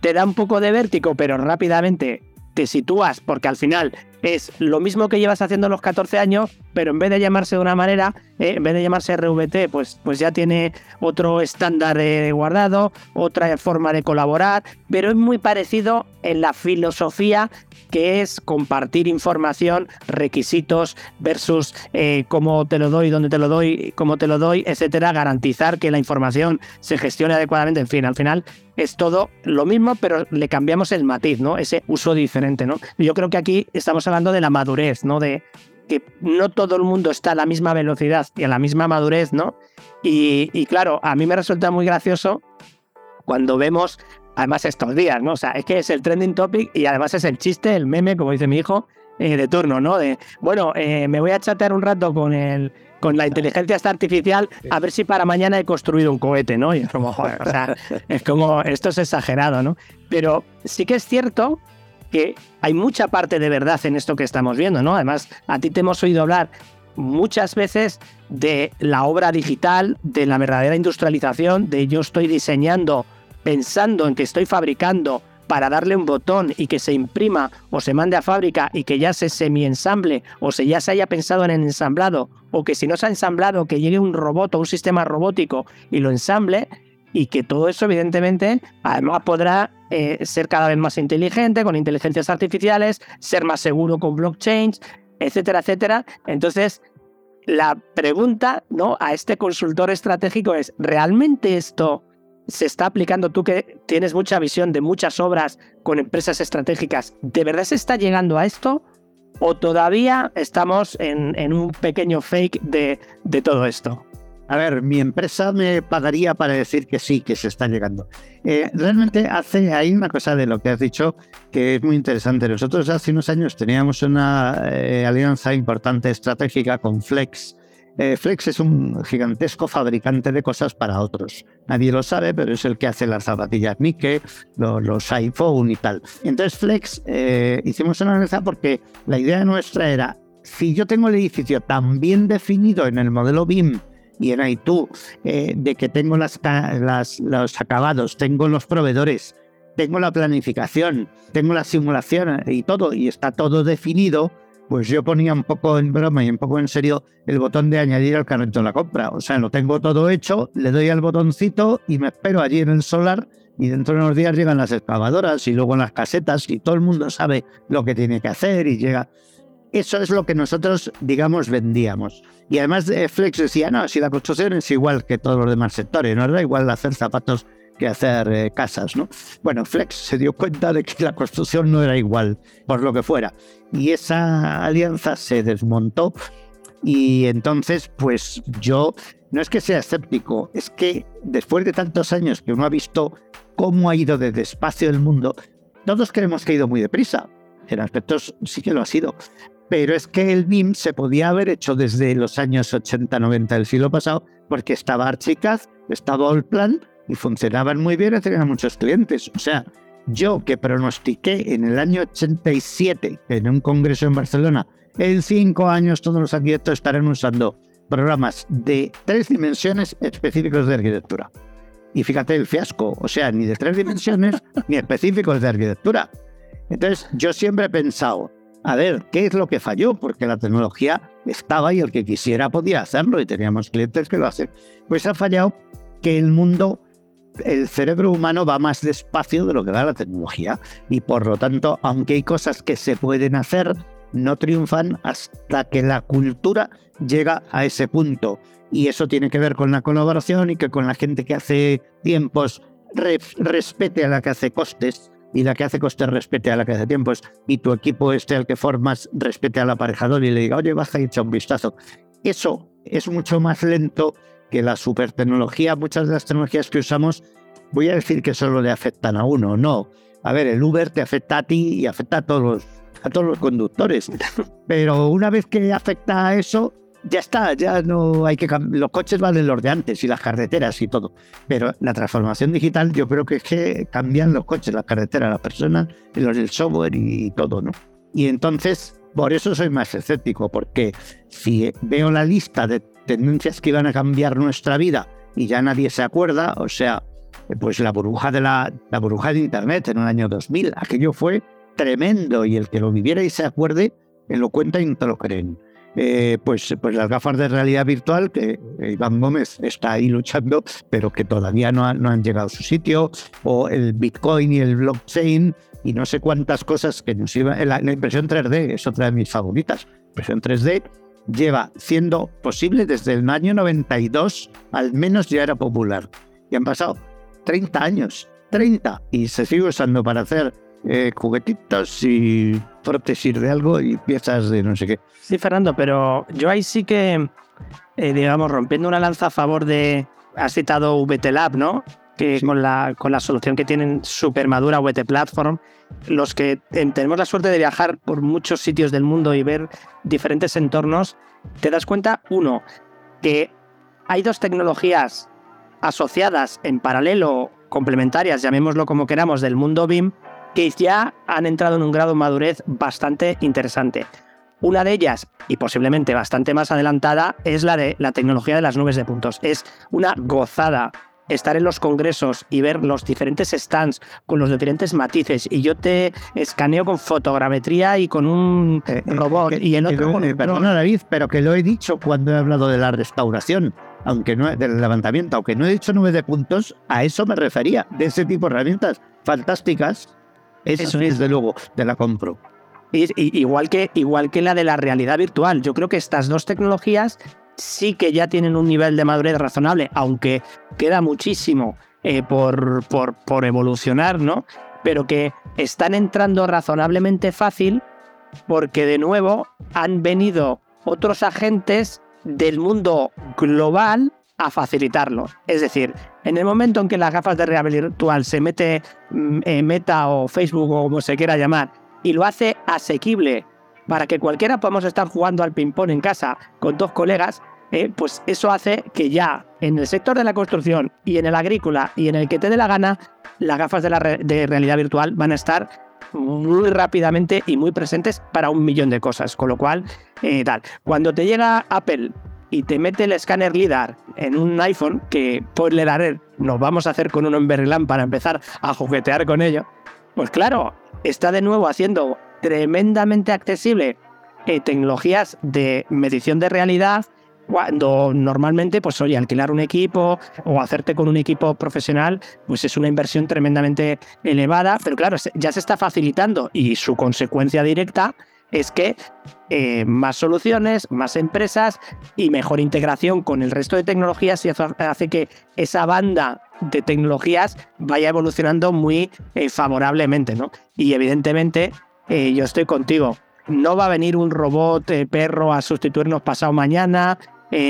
Speaker 1: te da un poco de vértigo, pero rápidamente te sitúas, porque al final es lo mismo que llevas haciendo los 14 años, pero en vez de llamarse de una manera, eh, en vez de llamarse RVT, pues, pues ya tiene otro estándar de guardado, otra forma de colaborar, pero es muy parecido en la filosofía que es compartir información, requisitos versus eh, cómo te lo doy, dónde te lo doy, cómo te lo doy, etcétera, garantizar que la información se gestione adecuadamente, en fin, al final es todo lo mismo, pero le cambiamos el matiz, ¿no? Ese uso diferente, ¿no? Yo creo que aquí estamos hablando de la madurez, ¿no? De que no todo el mundo está a la misma velocidad y a la misma madurez, ¿no? Y, y claro, a mí me resulta muy gracioso cuando vemos además estos días, ¿no? O sea, es que es el trending topic y además es el chiste, el meme, como dice mi hijo, eh, de turno, ¿no? De, bueno, eh, me voy a chatear un rato con el con la inteligencia artificial a ver si para mañana he construido un cohete, ¿no? Y es como, joder, o sea, es como, esto es exagerado, ¿no? Pero sí que es cierto que hay mucha parte de verdad en esto que estamos viendo, ¿no? Además, a ti te hemos oído hablar muchas veces de la obra digital, de la verdadera industrialización, de yo estoy diseñando pensando en que estoy fabricando para darle un botón y que se imprima o se mande a fábrica y que ya se semi-ensamble o se ya se haya pensado en el ensamblado o que si no se ha ensamblado que llegue un robot o un sistema robótico y lo ensamble y que todo eso evidentemente además podrá eh, ser cada vez más inteligente con inteligencias artificiales, ser más seguro con blockchain, etcétera, etcétera. Entonces, la pregunta ¿no? a este consultor estratégico es, ¿realmente esto se está aplicando, tú que tienes mucha visión de muchas obras con empresas estratégicas, ¿de verdad se está llegando a esto? ¿O todavía estamos en, un pequeño fake de, de, todo esto?
Speaker 3: A ver, mi empresa me pagaría para decir que sí, que se está llegando. Eh, realmente hace, hay una cosa de lo que has dicho que es muy interesante. Nosotros hace unos años teníamos una eh, alianza importante estratégica con Flex, eh, Flex es un gigantesco fabricante de cosas para otros. Nadie lo sabe, pero es el que hace las zapatillas Nike, los, iPhone y tal. Entonces Flex hicimos una alianza porque la idea nuestra era, si yo tengo el edificio tan bien definido en el modelo BIM y en I2, eh, de que tengo las, los acabados, tengo los proveedores, tengo la planificación, tengo la simulación y todo, y está todo definido, pues yo ponía un poco en broma y un poco en serio el botón de añadir al carrito de la compra. O sea, lo tengo todo hecho, le doy al botoncito y me espero allí en el solar y dentro de unos días llegan las excavadoras y luego las casetas y todo el mundo sabe lo que tiene que hacer y llega. Eso es lo que nosotros, digamos, vendíamos. Y además eh, Flex decía, no, si la construcción es igual que todos los demás sectores, no da igual hacer zapatos que hacer eh, casas, ¿no? Bueno, Flex se dio cuenta de que la construcción no era igual, por lo que fuera. Y esa alianza se desmontó y entonces, pues yo, no es que sea escéptico, es que después de tantos años que uno ha visto cómo ha ido de despacio el mundo, todos creemos que ha ido muy deprisa. En aspectos sí que lo ha sido. Pero es que el BIM se podía haber hecho desde los años 80-90 del siglo pasado, porque estaba Archicad, estaba Allplan, y funcionaban muy bien y tenían muchos clientes. O sea, yo que pronostiqué en el año 87 en un congreso en Barcelona, en cinco años todos los arquitectos estarán usando programas de tres dimensiones específicos de arquitectura. Y fíjate el fiasco, o sea, ni de tres dimensiones ni específicos de arquitectura. Entonces, yo siempre he pensado, a ver qué es lo que falló, porque la tecnología estaba y el que quisiera podía hacerlo y teníamos clientes que lo hacen. Pues ha fallado que el mundo, el cerebro humano va más despacio de lo que da la tecnología y por lo tanto, aunque hay cosas que se pueden hacer, no triunfan hasta que la cultura llega a ese punto. Y eso tiene que ver con la colaboración y que con la gente que hace tiempos respete a la que hace costes y la que hace costes respete a la que hace tiempos y tu equipo este al que formas respete al aparejador y le diga, oye, baja y echa un vistazo. Eso es mucho más lento que la super tecnología. Muchas de las tecnologías que usamos, voy a decir que solo le afectan a uno, no. A ver, el Uber te afecta a ti y afecta a todos los, a todos los conductores. Pero una vez que afecta a eso, ya está, ya no hay que los coches valen los de antes y las carreteras y todo. Pero la transformación digital yo creo que es que cambian los coches, las carreteras, las personas, del software y todo, ¿no? Y entonces, por eso soy más escéptico, porque si veo la lista de tendencias que iban a cambiar nuestra vida y ya nadie se acuerda, o sea, pues la burbuja de la, burbuja de internet en el año 2000, aquello fue tremendo y el que lo viviera y se acuerde, lo cuenta y no te lo creen. Eh, pues, pues las gafas de realidad virtual, que Iván Gómez está ahí luchando, pero que todavía no, han llegado a su sitio, o el Bitcoin y el blockchain, y no sé cuántas cosas que nos iba. La, la impresión 3D es otra de mis favoritas. Impresión 3D lleva siendo posible desde el año 92, al menos ya era popular. Y han pasado 30 años, 30, y se sigue usando para hacer eh, juguetitos y prótesis de algo y piezas de no sé qué.
Speaker 1: Sí, Fernando, pero yo ahí sí que, eh, digamos, rompiendo una lanza a favor de, has citado VT Lab, ¿no? Que con, la, con la solución que tienen super madura VT Platform, los que tenemos la suerte de viajar por muchos sitios del mundo y ver diferentes entornos, te das cuenta, uno, que hay dos tecnologías asociadas en paralelo, complementarias, llamémoslo como queramos, del mundo BIM, que ya han entrado en un grado de madurez bastante interesante. Una de ellas, y posiblemente bastante más adelantada, es la de la tecnología de las nubes de puntos. Es una gozada estar en los congresos y ver los diferentes stands con los diferentes matices y yo te escaneo con fotogrametría y con un eh, eh, robot y otro...
Speaker 3: Eh, perdona David, pero que lo he dicho cuando he hablado de la restauración, aunque no del levantamiento, aunque no he dicho nubes de puntos, a eso me refería, de ese tipo de herramientas fantásticas eso, es, de luego, de la compro.
Speaker 1: igual, que, igual que la de la realidad virtual. Yo creo que estas dos tecnologías sí que ya tienen un nivel de madurez razonable, aunque queda muchísimo eh, por, por, por evolucionar, ¿no? Pero que están entrando razonablemente fácil porque de nuevo han venido otros agentes del mundo global a facilitarlo. Es decir, en el momento en que las gafas de realidad virtual se mete mm, en Meta o Facebook o como se quiera llamar y lo hace asequible para que cualquiera podamos estar jugando al ping-pong en casa con dos colegas, eh, pues eso hace que ya en el sector de la construcción y en el agrícola y en el que te dé la gana, las gafas de, la de realidad virtual van a estar muy rápidamente y muy presentes para un millón de cosas. Con lo cual, eh, tal. Cuando te llega Apple y te mete el escáner LIDAR en un iPhone, que por LIDAR nos vamos a hacer con uno en Berlán para empezar a juguetear con ello, pues claro, está de nuevo haciendo tremendamente accesible eh, tecnologías de medición de realidad cuando normalmente, pues oye, alquilar un equipo o hacerte con un equipo profesional, pues es una inversión tremendamente elevada, pero claro, ya se está facilitando y su consecuencia directa es que eh, más soluciones, más empresas y mejor integración con el resto de tecnologías y hace que esa banda de tecnologías vaya evolucionando muy eh, favorablemente, ¿no? Y evidentemente eh, yo estoy contigo. No va a venir un robot perro a sustituirnos pasado mañana,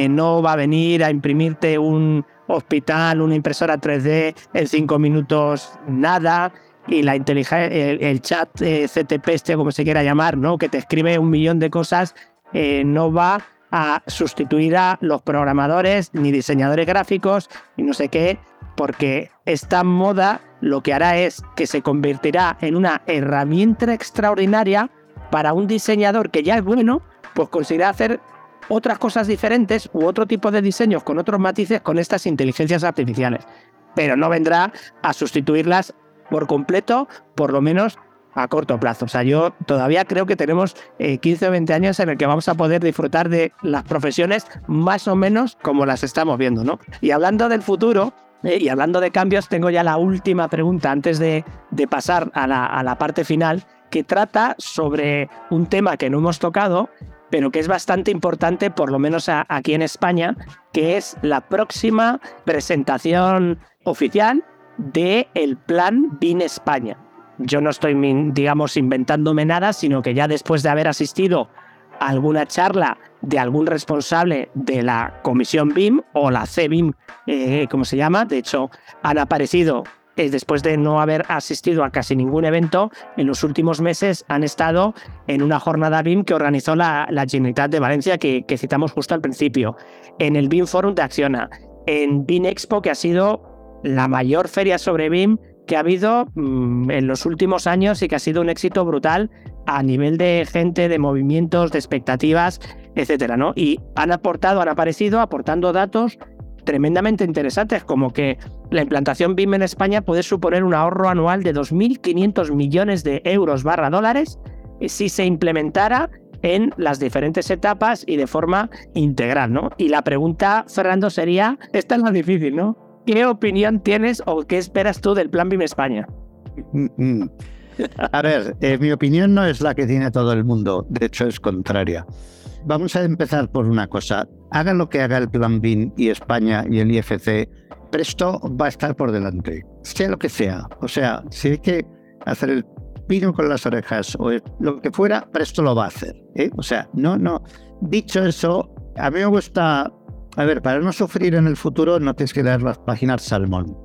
Speaker 1: no va a venir a imprimirte un hospital, una impresora 3D en cinco minutos, nada y la inteligencia, el, chat eh, CTP, este como se quiera llamar, ¿no? que te escribe un millón de cosas, eh, no va a sustituir a los programadores ni diseñadores gráficos y no sé qué, porque esta moda lo que hará es que se convertirá en una herramienta extraordinaria para un diseñador que ya es bueno, pues conseguirá hacer otras cosas diferentes u otro tipo de diseños con otros matices con estas inteligencias artificiales. Pero no vendrá a sustituirlas por completo, por lo menos a corto plazo. O sea, yo todavía creo que tenemos 15 eh, o 20 años en el que vamos a poder disfrutar de las profesiones más o menos como las estamos viendo, ¿no? Y hablando del futuro, eh, y hablando de cambios, tengo ya la última pregunta antes de, pasar a la, parte final, que trata sobre un tema que no hemos tocado, pero que es bastante importante, por lo menos aquí en España, que es la próxima presentación oficial del el plan BIN España. Yo no estoy, digamos, inventándome nada, sino que ya después de haber asistido a alguna charla de algún responsable de la comisión BIM o la CBIM, eh, como se llama, de hecho, han aparecido eh, después de no haber asistido a casi ningún evento, en los últimos meses han estado en una jornada BIM que organizó la, la Generalitat de Valencia, que, que, citamos justo al principio, en el BIM Forum de Acciona, en BIM Expo, que ha sido la mayor feria sobre BIM que ha habido mm, en los últimos años y que ha sido un éxito brutal a nivel de gente, de movimientos, de expectativas, etcétera, ¿no? Y han aportado, han aparecido aportando datos tremendamente interesantes, como que la implantación BIM en España puede suponer un ahorro anual de 2.500 millones de euros barra dólares eh, si se implementara en las diferentes etapas y de forma integral, ¿no? Y la pregunta, Fernando, sería, esta es la difícil, ¿no? ¿Qué opinión tienes o qué esperas tú del Plan BIM España?
Speaker 3: Mm, mm. A ver, eh, mi opinión no es la que tiene todo el mundo, de hecho es contraria. Vamos a empezar por una cosa. Haga lo que haga el Plan BIM y España y el IFC, Presto va a estar por delante, sea lo que sea. O sea, si hay que hacer el pino con las orejas o lo que fuera, Presto lo va a hacer. ¿eh? O sea, no, no. Dicho eso, a mí me gusta a ver, para no sufrir en el futuro no tienes que leer las páginas Salmón.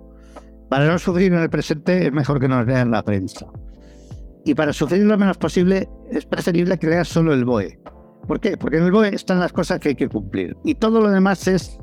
Speaker 3: Para no sufrir en el presente es mejor que no lean la prensa. Y para sufrir lo menos posible es preferible que leas solo el BOE. ¿Por qué? Porque en el BOE están las cosas que hay que cumplir. Y todo lo demás es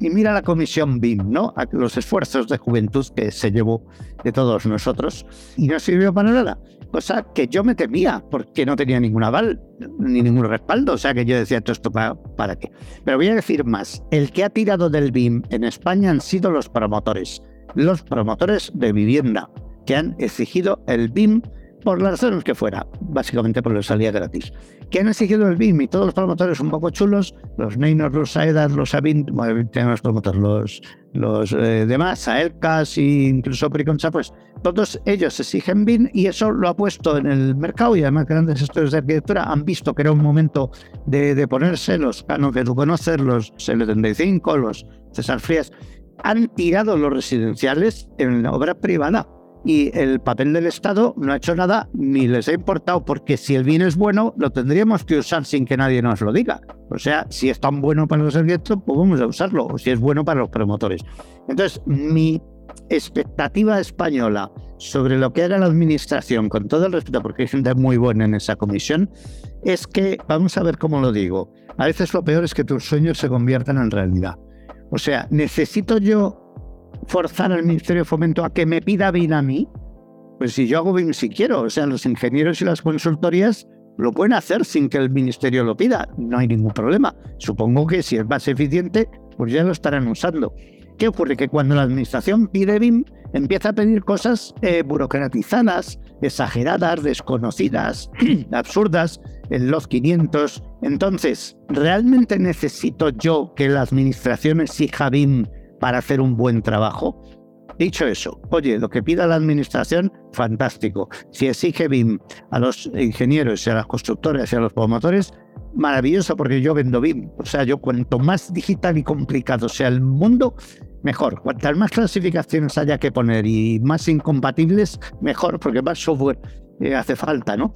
Speaker 3: Y mira la comisión BIM, ¿no? Los esfuerzos de juventud que se llevó de todos nosotros. Y no sirvió para nada cosa que yo me temía, porque no tenía ningún aval ni ningún respaldo. O sea que yo decía, esto para, para qué. Pero voy a decir más. El que ha tirado del BIM en España han sido los promotores. Los promotores de vivienda, que han exigido el BIM por las razones que fuera, básicamente porque salía gratis. Que han exigido el BIM y todos los promotores un poco chulos, los Neynor, los Aedas, los Avin, bueno, los promotores, los, los eh, demás, Aelcas e incluso Priconcha, pues todos ellos exigen BIM y eso lo ha puesto en el mercado y además grandes estudios de arquitectura han visto que era un momento de, de ponerse los canos que tú conoces, los L35, los César Frías, han tirado los residenciales en la obra privada y el papel del Estado no ha hecho nada ni les ha importado, porque si el bien es bueno, lo tendríamos que usar sin que nadie nos lo diga. O sea, si es tan bueno para los arquitectos, pues vamos a usarlo, o si es bueno para los promotores. Entonces, mi expectativa española sobre lo que haga la administración, con todo el respeto, porque hay gente muy buena en esa comisión, es que, vamos a ver cómo lo digo, a veces lo peor es que tus sueños se conviertan en realidad. O sea, necesito yo forzar al Ministerio de Fomento a que me pida BIM a mí, pues si yo hago BIM si quiero, o sea, los ingenieros y las consultorías lo pueden hacer sin que el Ministerio lo pida, no hay ningún problema. Supongo que si es más eficiente, pues ya lo estarán usando. ¿Qué ocurre? Que cuando la administración pide BIM, empieza a pedir cosas eh, burocratizadas, exageradas, desconocidas, absurdas, en los 500. Entonces, ¿realmente necesito yo que la administración exija BIM para hacer un buen trabajo. Dicho eso, oye, lo que pida la administración, fantástico. Si exige BIM a los ingenieros y a las constructoras y a los promotores, maravilloso porque yo vendo BIM. O sea, yo cuanto más digital y complicado sea el mundo, mejor. Cuantas más clasificaciones haya que poner y más incompatibles, mejor, porque más software eh, hace falta, ¿no?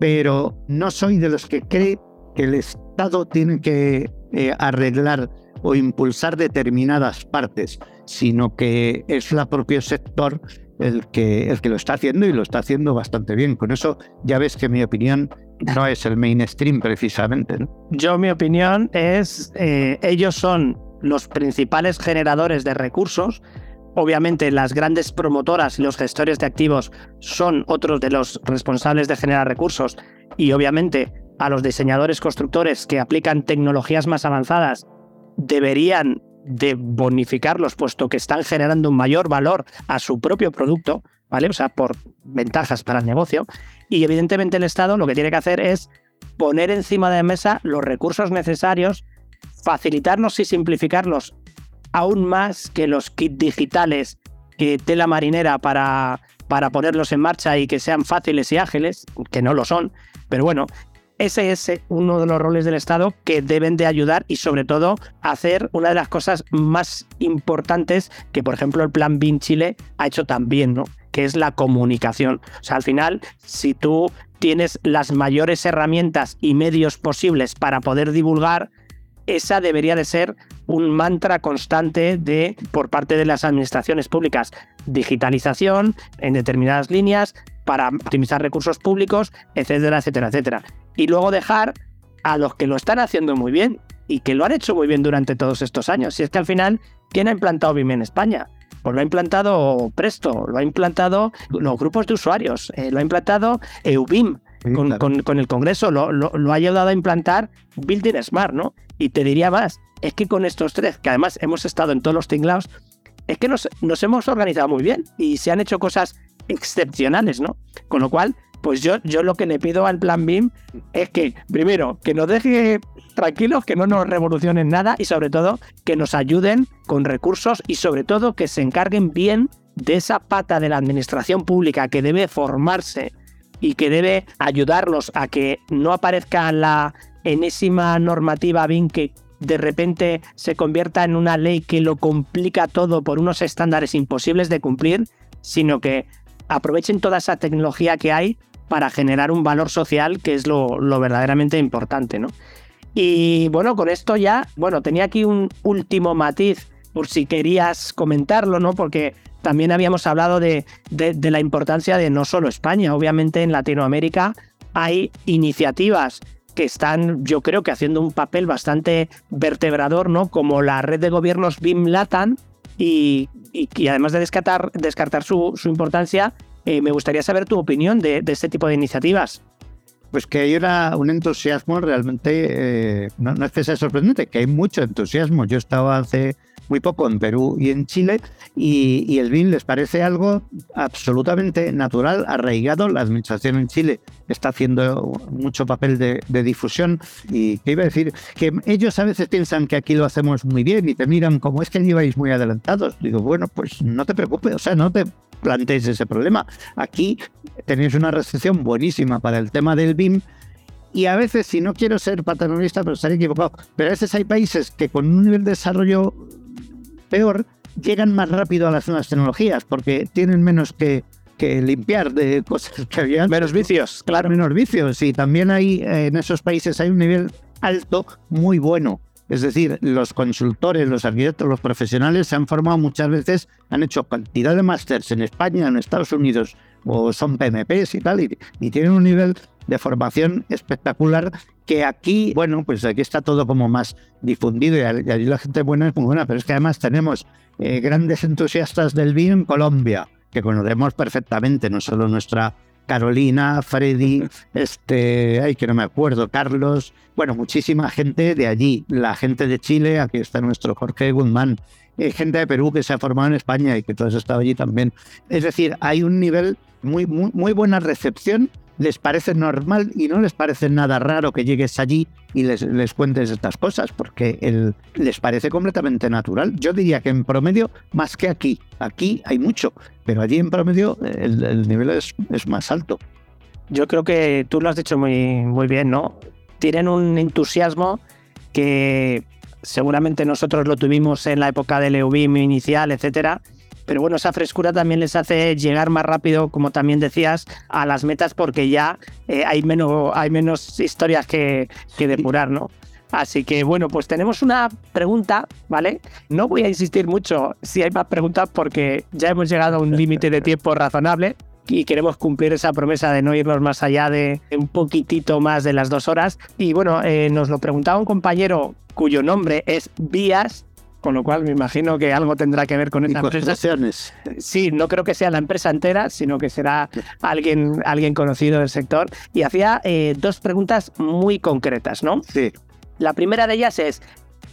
Speaker 3: Pero no soy de los que cree que el Estado tiene que eh, arreglar o impulsar determinadas partes, sino que es el propio sector el que, el que lo está haciendo y lo está haciendo bastante bien. Con eso ya ves que mi opinión no es el mainstream precisamente.
Speaker 1: Yo mi opinión es, eh, ellos son los principales generadores de recursos. Obviamente las grandes promotoras y los gestores de activos son otros de los responsables de generar recursos y obviamente a los diseñadores constructores que aplican tecnologías más avanzadas deberían de bonificarlos puesto que están generando un mayor valor a su propio producto, ¿vale? O sea, por ventajas para el negocio. Y evidentemente el Estado lo que tiene que hacer es poner encima de la mesa los recursos necesarios, facilitarnos y simplificarlos aún más que los kits digitales que tela marinera para, para ponerlos en marcha y que sean fáciles y ágiles, que no lo son. Pero bueno, ese es uno de los roles del Estado que deben de ayudar y sobre todo hacer una de las cosas más importantes que por ejemplo el Plan BIN Chile ha hecho también, ¿no? que es la comunicación. O sea, al final, si tú tienes las mayores herramientas y medios posibles para poder divulgar, esa debería de ser un mantra constante de por parte de las administraciones públicas. Digitalización en determinadas líneas para optimizar recursos públicos, etcétera, etcétera, etcétera. Y luego dejar a los que lo están haciendo muy bien y que lo han hecho muy bien durante todos estos años. Si es que al final, ¿quién ha implantado BIM en España? Pues lo ha implantado Presto, lo ha implantado los grupos de usuarios, eh, lo ha implantado EUBIM con, el Congreso, lo, lo, ha ayudado a implantar Building Smart, ¿no? Y te diría más, es que con estos tres, que además hemos estado en todos los tinglados, es que nos, nos hemos organizado muy bien y se han hecho cosas excepcionales, ¿no? Con lo cual, pues yo, yo lo que le pido al plan BIM es que, primero, que nos deje tranquilos, que no nos revolucionen nada y sobre todo que nos ayuden con recursos y sobre todo que se encarguen bien de esa pata de la administración pública que debe formarse y que debe ayudarlos a que no aparezca la enésima normativa BIM que de repente se convierta en una ley que lo complica todo por unos estándares imposibles de cumplir, sino que aprovechen toda esa tecnología que hay para generar un valor social que es lo, verdaderamente importante, ¿no? Y bueno, con esto ya, bueno, tenía aquí un último matiz por si querías comentarlo, ¿no? Porque también habíamos hablado de, de, la importancia de no solo España, obviamente en Latinoamérica hay iniciativas que están, yo creo que haciendo un papel bastante vertebrador, ¿no? Como la red de gobiernos BIM Latam y, y, además de descartar, descartar su, su importancia, eh, me gustaría saber tu opinión de, de este tipo de iniciativas.
Speaker 3: Pues que hay un entusiasmo realmente, eh, no, no, es que sea sorprendente, que hay mucho entusiasmo. Yo estaba hace muy poco en Perú y en Chile, y, el BIM les parece algo absolutamente natural, arraigado. La administración en Chile está haciendo mucho papel de, difusión y que iba a decir que ellos a veces piensan que aquí lo hacemos muy bien y te miran como es que lleváis muy adelantados. Digo, bueno, pues no te preocupes, o sea, no te plantees ese problema. Aquí tenéis una recepción buenísima para el tema del BIM y a veces, si no quiero ser paternalista, pero estaré equivocado, pero a veces hay países que con un nivel de desarrollo peor, llegan más rápido a las nuevas tecnologías porque tienen menos que, que limpiar de cosas que había.
Speaker 1: Menos vicios,
Speaker 3: claro. Menos vicios. Y también hay en esos países hay un nivel alto muy bueno. Es decir, los consultores, los arquitectos, los profesionales se han formado muchas veces, han hecho cantidad de másters en España, en Estados Unidos, o son PMPs y tal, y, y tienen un nivel de formación espectacular que aquí, bueno, pues aquí está todo como más difundido y allí la gente buena es muy buena, pero es que además tenemos eh, grandes entusiastas del vino en Colombia, que conocemos perfectamente, no solo nuestra Carolina, Freddy, este, ay, que no me acuerdo, Carlos, bueno, muchísima gente de allí, la gente de Chile, aquí está nuestro Jorge Guzmán, eh, gente de Perú que se ha formado en España y que todos estado allí también. Es decir, hay un nivel muy, muy, muy buena recepción les parece normal y no les parece nada raro que llegues allí y les, les cuentes estas cosas, porque el, les parece completamente natural. Yo diría que en promedio, más que aquí, aquí hay mucho, pero allí en promedio el, nivel es, es, más alto.
Speaker 1: Yo creo que tú lo has dicho muy, muy bien, ¿no? Tienen un entusiasmo que seguramente nosotros lo tuvimos en la época del EUBIM inicial, etcétera, pero bueno, esa frescura también les hace llegar más rápido, como también decías, a las metas porque ya eh, hay, menos, hay menos historias que, que depurar, ¿no? Así que bueno, pues tenemos una pregunta, ¿vale? No voy a insistir mucho si hay más preguntas porque ya hemos llegado a un límite de tiempo razonable y queremos cumplir esa promesa de no irnos más allá de un poquitito más de las dos horas. Y bueno, eh, nos lo preguntaba un compañero cuyo nombre es Vías con lo cual me imagino que algo tendrá que ver con esa empresa. Sí, no creo que sea la empresa entera, sino que será alguien, alguien conocido del sector. Y hacía eh, dos preguntas muy concretas, ¿no?
Speaker 3: Sí.
Speaker 1: La primera de ellas es,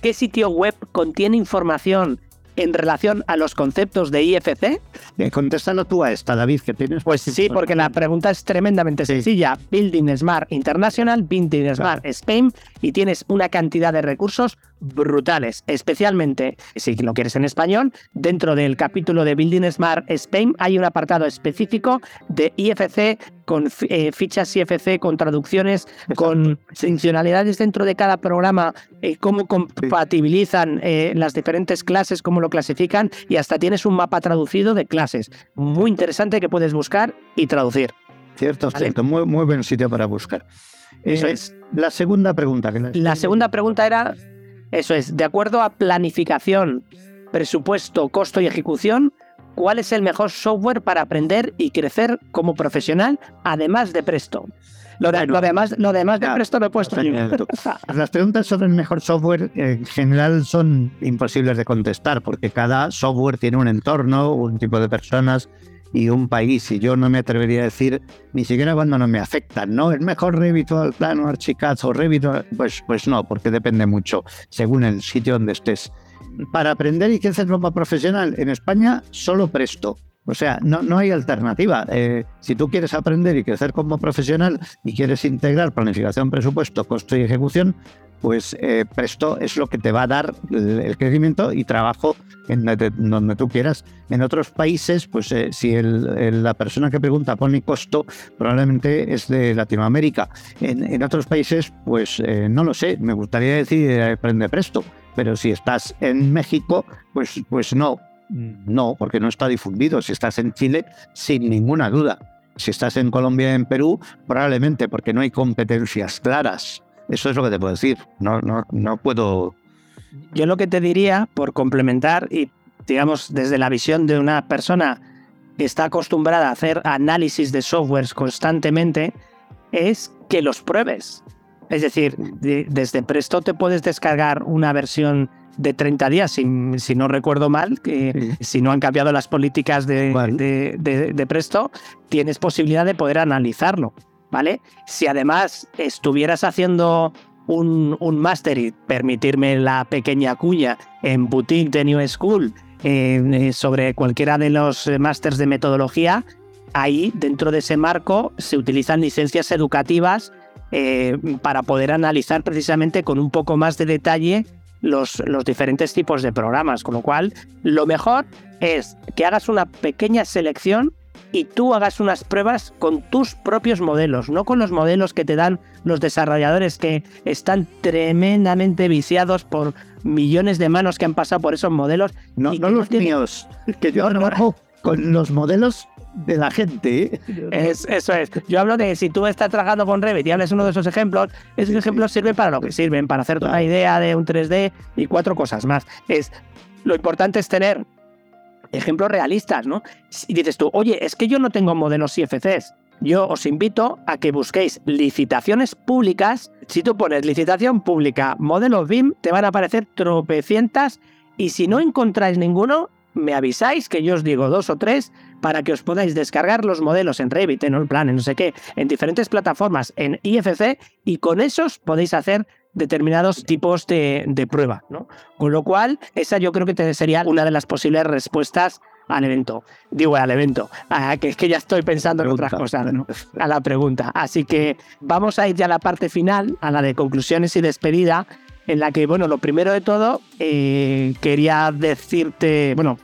Speaker 1: ¿qué sitio web contiene información en relación a los conceptos de IFC?
Speaker 3: Eh, contéstalo tú a esta, David, que tienes.
Speaker 1: Pues sí, porque la pregunta es tremendamente sencilla. Building Smart International, Building Smart Spain, y tienes una cantidad de recursos brutales, especialmente si lo quieres en español. Dentro del capítulo de Building Smart Spain hay un apartado específico de IFC con eh, fichas IFC, con traducciones, con funcionalidades dentro de cada programa, eh, cómo compatibilizan eh, las diferentes clases, cómo lo clasifican y hasta tienes un mapa traducido de clases. Muy interesante que puedes buscar y traducir.
Speaker 3: Cierto, cierto. Muy, muy buen sitio para buscar. Eso es. La segunda pregunta.
Speaker 1: la segunda pregunta era, eso es, de acuerdo a planificación, presupuesto, costo y ejecución, ¿cuál es el mejor software para aprender y crecer como profesional, además de Presto? Lo, de, lo, demás, lo demás de Presto lo he puesto
Speaker 3: Las preguntas sobre el mejor software en general son imposibles de contestar porque cada software tiene un entorno, un tipo de personas y un país. Y yo no me atrevería a decir ni siquiera cuando no me afectan, ¿no? ¿Es mejor Revit el plano Archicad o Revit? Pues, pues no, porque depende mucho según el sitio donde estés. Para aprender y crecer como profesional en España, solo presto. O sea, no, no hay alternativa. Eh, si tú quieres aprender y crecer como profesional y quieres integrar planificación, presupuesto, costo y ejecución, pues eh, Presto es lo que te va a dar el, crecimiento y trabajo en donde, tú quieras. En otros países, pues eh, si la persona que pregunta pone costo, probablemente es de Latinoamérica. En, otros países, pues no lo sé, me gustaría decir aprende Presto, pero si estás en México, pues, pues no, no, porque no está difundido. Si estás en Chile, sin ninguna duda. Si estás en Colombia y en Perú, probablemente porque no hay competencias claras. Eso es lo que te puedo decir. No, no, no puedo.
Speaker 1: Yo lo que te diría, por complementar, y digamos, desde la visión de una persona que está acostumbrada a hacer análisis de softwares constantemente, es que los pruebes. Es decir, desde Presto te puedes descargar una versión de 30 días, si, si no recuerdo mal, que si no han cambiado las políticas de, de, Presto, tienes posibilidad de poder analizarlo, ¿vale? Si además estuvieras haciendo un, un máster y permitirme la pequeña cuña en Boutique de New School eh, sobre cualquiera de los másters de metodología, ahí dentro de ese marco se utilizan licencias educativas eh, para poder analizar precisamente con un poco más de detalle los, los diferentes tipos de programas. Con lo cual, lo mejor es que hagas una pequeña selección y tú hagas unas pruebas con tus propios modelos, no con los modelos que te dan los desarrolladores que están tremendamente viciados por millones de manos que han pasado por esos modelos.
Speaker 3: No, no los míos, que yo trabajo con los modelos de la gente.
Speaker 1: ¿eh? Es, eso es. Yo hablo de si tú estás trabajando con Revit y hablas uno de esos ejemplos, esos ejemplos sirven para lo que sirven, para hacerte una idea de un 3D y cuatro cosas más. Es, lo importante es tener ejemplos realistas, ¿no? Y dices tú, oye, es que yo no tengo modelos IFCs. Yo os invito a que busquéis licitaciones públicas. Si tú pones licitación pública, modelo BIM, te van a aparecer tropecientas y si no encontráis ninguno, me avisáis que yo os digo dos o tres para que os podáis descargar los modelos en Revit, en Allplan, en no sé qué, en diferentes plataformas, en IFC, y con esos podéis hacer determinados tipos de, prueba, ¿no? Con lo cual, esa yo creo que sería una de las posibles respuestas al evento. Digo, al evento, que es que ya estoy pensando en otras cosas, ¿no? A la pregunta. Así que vamos a ir ya a la parte final, a la de conclusiones y despedida, en la que, bueno, lo primero de todo, eh, quería decirte, bueno,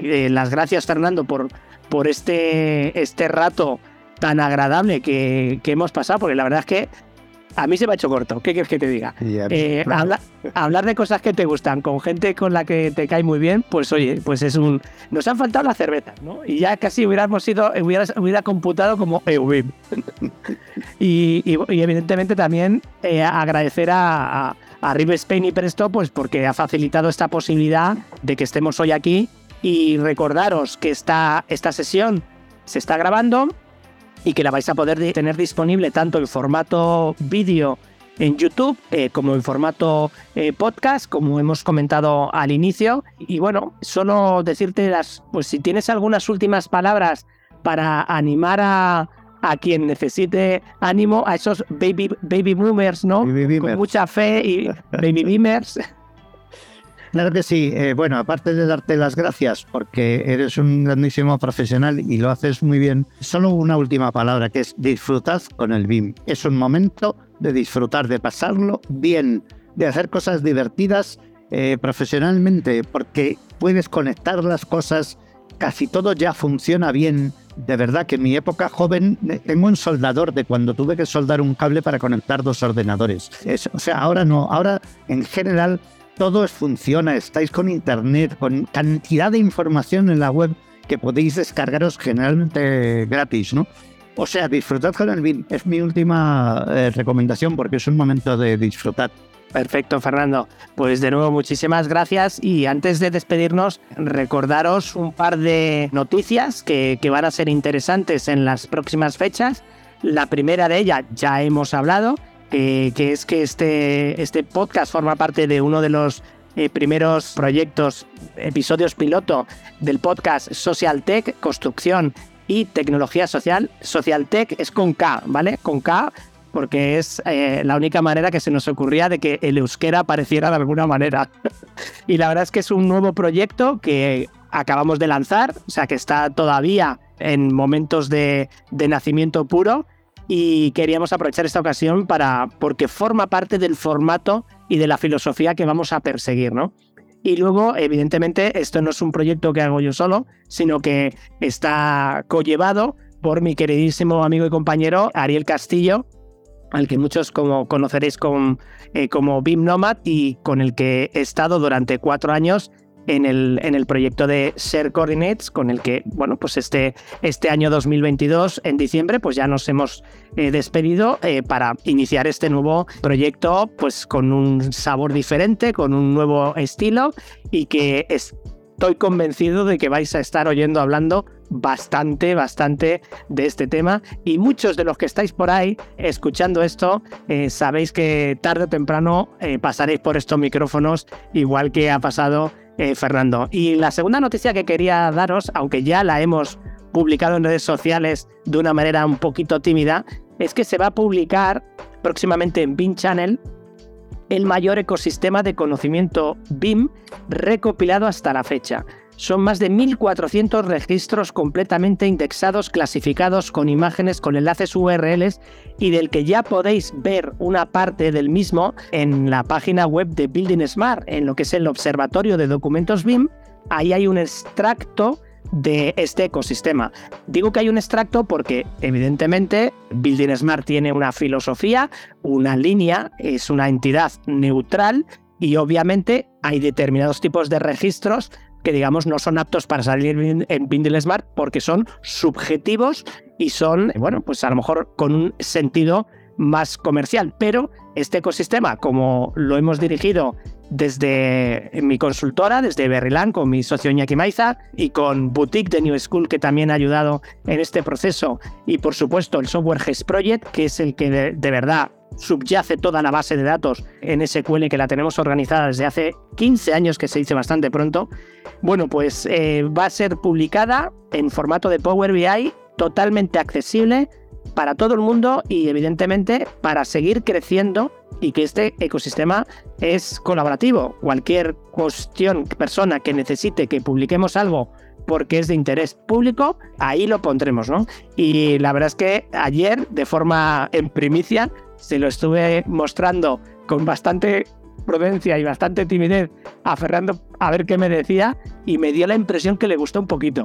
Speaker 1: eh, las gracias, Fernando, por, por este, este rato tan agradable que, que, hemos pasado, porque la verdad es que a mí se me ha hecho corto. ¿Qué quieres que te diga? Eh, hablar de cosas que te gustan con gente con la que te cae muy bien, pues oye, pues es un. Nos han faltado las cervezas, ¿no? Y ya casi hubiéramos sido, hubiera, hubiera computado como EUBIM. y, y, evidentemente también agradecer a a River Spain y Presto, pues porque ha facilitado esta posibilidad de que estemos hoy aquí y recordaros que esta, esta sesión se está grabando y que la vais a poder tener disponible tanto en formato vídeo en YouTube eh, como en formato eh, podcast, como hemos comentado al inicio. Y bueno, solo decirte las, pues si tienes algunas últimas palabras para animar a, a quien necesite ánimo, a esos baby, baby boomers, ¿no? Con mucha fe y baby boomers.
Speaker 3: Claro que sí. Eh, bueno, aparte de darte las gracias porque eres un grandísimo profesional y lo haces muy bien, solo una última palabra que es disfrutad con el BIM. Es un momento de disfrutar, de pasarlo bien, de hacer cosas divertidas eh, profesionalmente, porque puedes conectar las cosas, casi todo ya funciona bien. De verdad que en mi época joven eh, tengo un soldador de cuando tuve que soldar un cable para conectar dos ordenadores. o sea, ahora no, ahora en general todo funciona, estáis con internet, con cantidad de información en la web que podéis descargaros generalmente gratis, ¿no? O sea, disfrutad con el BIM. Es mi última eh, recomendación porque es un momento de disfrutar.
Speaker 1: Perfecto, Fernando. Pues de nuevo, muchísimas gracias. Y antes de despedirnos, recordaros un par de noticias que, van a ser interesantes en las próximas fechas. La primera de ellas ya hemos hablado, que es que este, este podcast forma parte de uno de los eh, primeros proyectos, episodios piloto del podcast Social Tech, Construcción y Tecnología Social. Social Tech es con K, ¿vale? Con K porque es eh, la única manera que se nos ocurría de que el euskera apareciera de alguna manera. y la verdad es que es un nuevo proyecto que acabamos de lanzar, o sea que está todavía en momentos de, de nacimiento puro y queríamos aprovechar esta ocasión para porque forma parte del formato y de la filosofía que vamos a perseguir, ¿no? Y luego, evidentemente, esto no es un proyecto que hago yo solo, sino que está collevado por mi queridísimo amigo y compañero Ariel Castillo, al que muchos como conoceréis eh, como BIM Nomad y con el que he estado durante cuatro años en el, en el proyecto de Share Coordinates, con el que, bueno, pues este, este año 2022, en diciembre, pues ya nos hemos eh, despedido eh, para iniciar este nuevo proyecto, pues con un sabor diferente, con un nuevo estilo y que estoy convencido de que vais a estar oyendo hablando bastante, bastante de este tema. Y muchos de los que estáis por ahí escuchando esto eh, sabéis que tarde o temprano pasaréis por estos micrófonos igual que ha pasado eh, Fernando. Y la segunda noticia que quería daros, aunque ya la hemos publicado en redes sociales de una manera un poquito tímida, es que se va a publicar próximamente en BIM Channel el mayor ecosistema de conocimiento BIM recopilado hasta la fecha. Son más de 1.400 registros completamente indexados, clasificados con imágenes, con enlaces URLs y del que ya podéis ver una parte del mismo en la página web de Building Smart, en lo que es el Observatorio de Documentos BIM. Ahí hay un extracto de este ecosistema. Digo que hay un extracto porque evidentemente Building Smart tiene una filosofía, una línea, es una entidad neutral y obviamente hay determinados tipos de registros que digamos no son aptos para salir en Bindle Smart porque son subjetivos y son, bueno, pues a lo mejor con un sentido más comercial. Pero este ecosistema, como lo hemos dirigido desde mi consultora, desde Berryland, con mi socio Iñaki Maiza y con Boutique de New School, que también ha ayudado en este proceso, y por supuesto el Software GES Project, que es el que de verdad subyace toda la base de datos en SQL que la tenemos organizada desde hace 15 años, que se dice bastante pronto. Bueno, pues eh, va a ser publicada en formato de Power BI, totalmente accesible para todo el mundo y evidentemente para seguir creciendo y que este ecosistema es colaborativo. Cualquier cuestión, persona que necesite que publiquemos algo porque es de interés público, ahí lo pondremos, ¿no? Y la verdad es que ayer, de forma en primicia, se lo estuve mostrando con bastante prudencia y bastante timidez a Fernando a ver qué me decía y me dio la impresión que le gustó un poquito.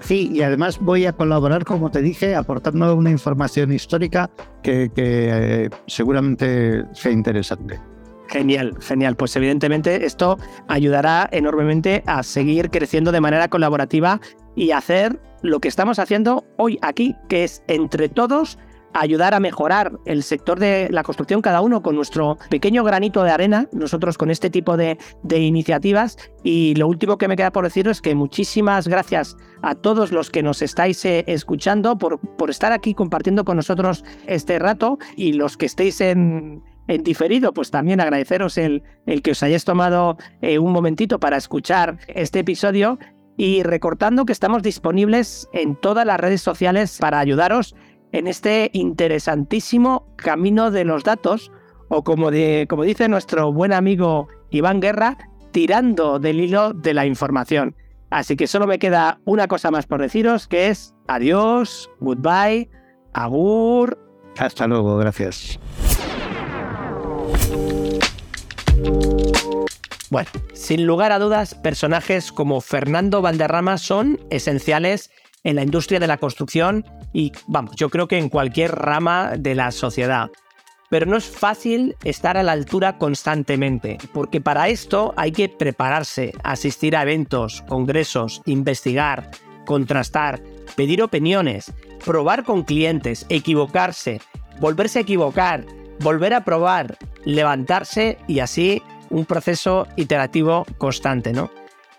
Speaker 3: Sí, y además voy a colaborar, como te dije, aportando una información histórica que, eh, seguramente sea interesante.
Speaker 1: Genial, genial. Pues evidentemente esto ayudará enormemente a seguir creciendo de manera colaborativa y hacer lo que estamos haciendo hoy aquí, que es entre todos ayudar a mejorar el sector de la construcción, cada uno con nuestro pequeño granito de arena, nosotros con este tipo de, iniciativas. Y lo último que me queda por deciros es que muchísimas gracias a todos los que nos estáis eh, escuchando por, por estar aquí compartiendo con nosotros este rato y los que estéis en, en diferido, pues también agradeceros el, el que os hayáis tomado eh, un momentito para escuchar este episodio y recortando que estamos disponibles en todas las redes sociales para ayudaros en este interesantísimo camino de los datos, o como, de, como dice nuestro buen amigo Iván Guerra, tirando del hilo de la información. Así que solo me queda una cosa más por deciros, que es adiós, goodbye, agur.
Speaker 3: Hasta luego, gracias.
Speaker 1: Bueno, sin lugar a dudas, personajes como Fernando Valderrama son esenciales en la industria de la construcción y, vamos, yo creo que en cualquier rama de la sociedad. Pero no es fácil estar a la altura constantemente, porque para esto hay que prepararse, asistir a eventos, congresos, investigar, contrastar, pedir opiniones, probar con clientes, equivocarse, volverse a equivocar, volver a probar, levantarse y así un proceso iterativo constante, ¿no?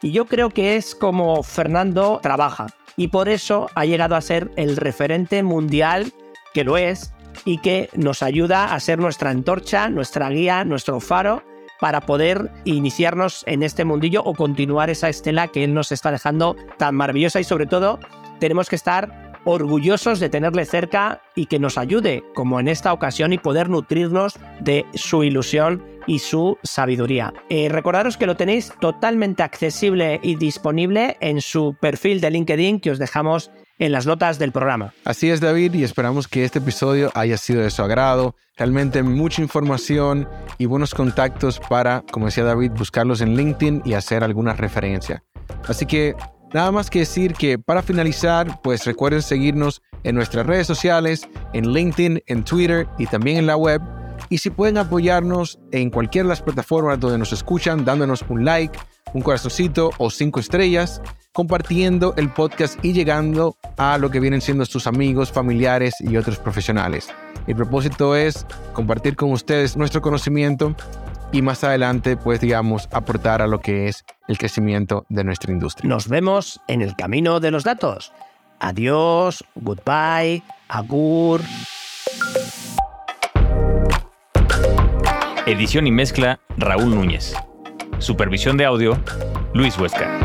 Speaker 1: Y yo creo que es como Fernando trabaja y por eso ha llegado a ser el referente mundial que lo es y que nos ayuda a ser nuestra antorcha, nuestra guía, nuestro faro para poder iniciarnos en este mundillo o continuar esa estela que él nos está dejando tan maravillosa. Y sobre todo tenemos que estar orgullosos de tenerle cerca y que nos ayude, como en esta ocasión, y poder nutrirnos de su ilusión y su sabiduría. Eh, recordaros que lo tenéis totalmente accesible y disponible en su perfil de LinkedIn que os dejamos en las notas del programa.
Speaker 2: Así es, David, y esperamos que este episodio haya sido de su agrado. Realmente mucha información y buenos contactos para, como decía David, buscarlos en LinkedIn y hacer alguna referencia. Así que Nada más que decir que para finalizar, pues recuerden seguirnos en nuestras redes sociales, en LinkedIn, en Twitter y también en la web. Y si pueden apoyarnos en cualquiera de las plataformas donde nos escuchan, dándonos un like, un corazoncito o cinco estrellas, compartiendo el podcast y llegando a lo que vienen siendo sus amigos, familiares y otros profesionales. El propósito es compartir con ustedes nuestro conocimiento y más adelante, pues digamos, aportar a lo que es el crecimiento de nuestra industria.
Speaker 1: Nos vemos en el camino de los datos. Adiós, goodbye, agur.
Speaker 4: Edición y mezcla Raúl Núñez. Supervisión de audio Luis Huesca.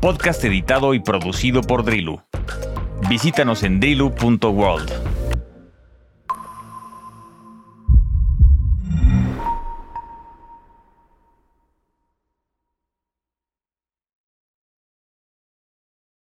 Speaker 4: Podcast editado y producido por Drilu. Visítanos en drilu.world.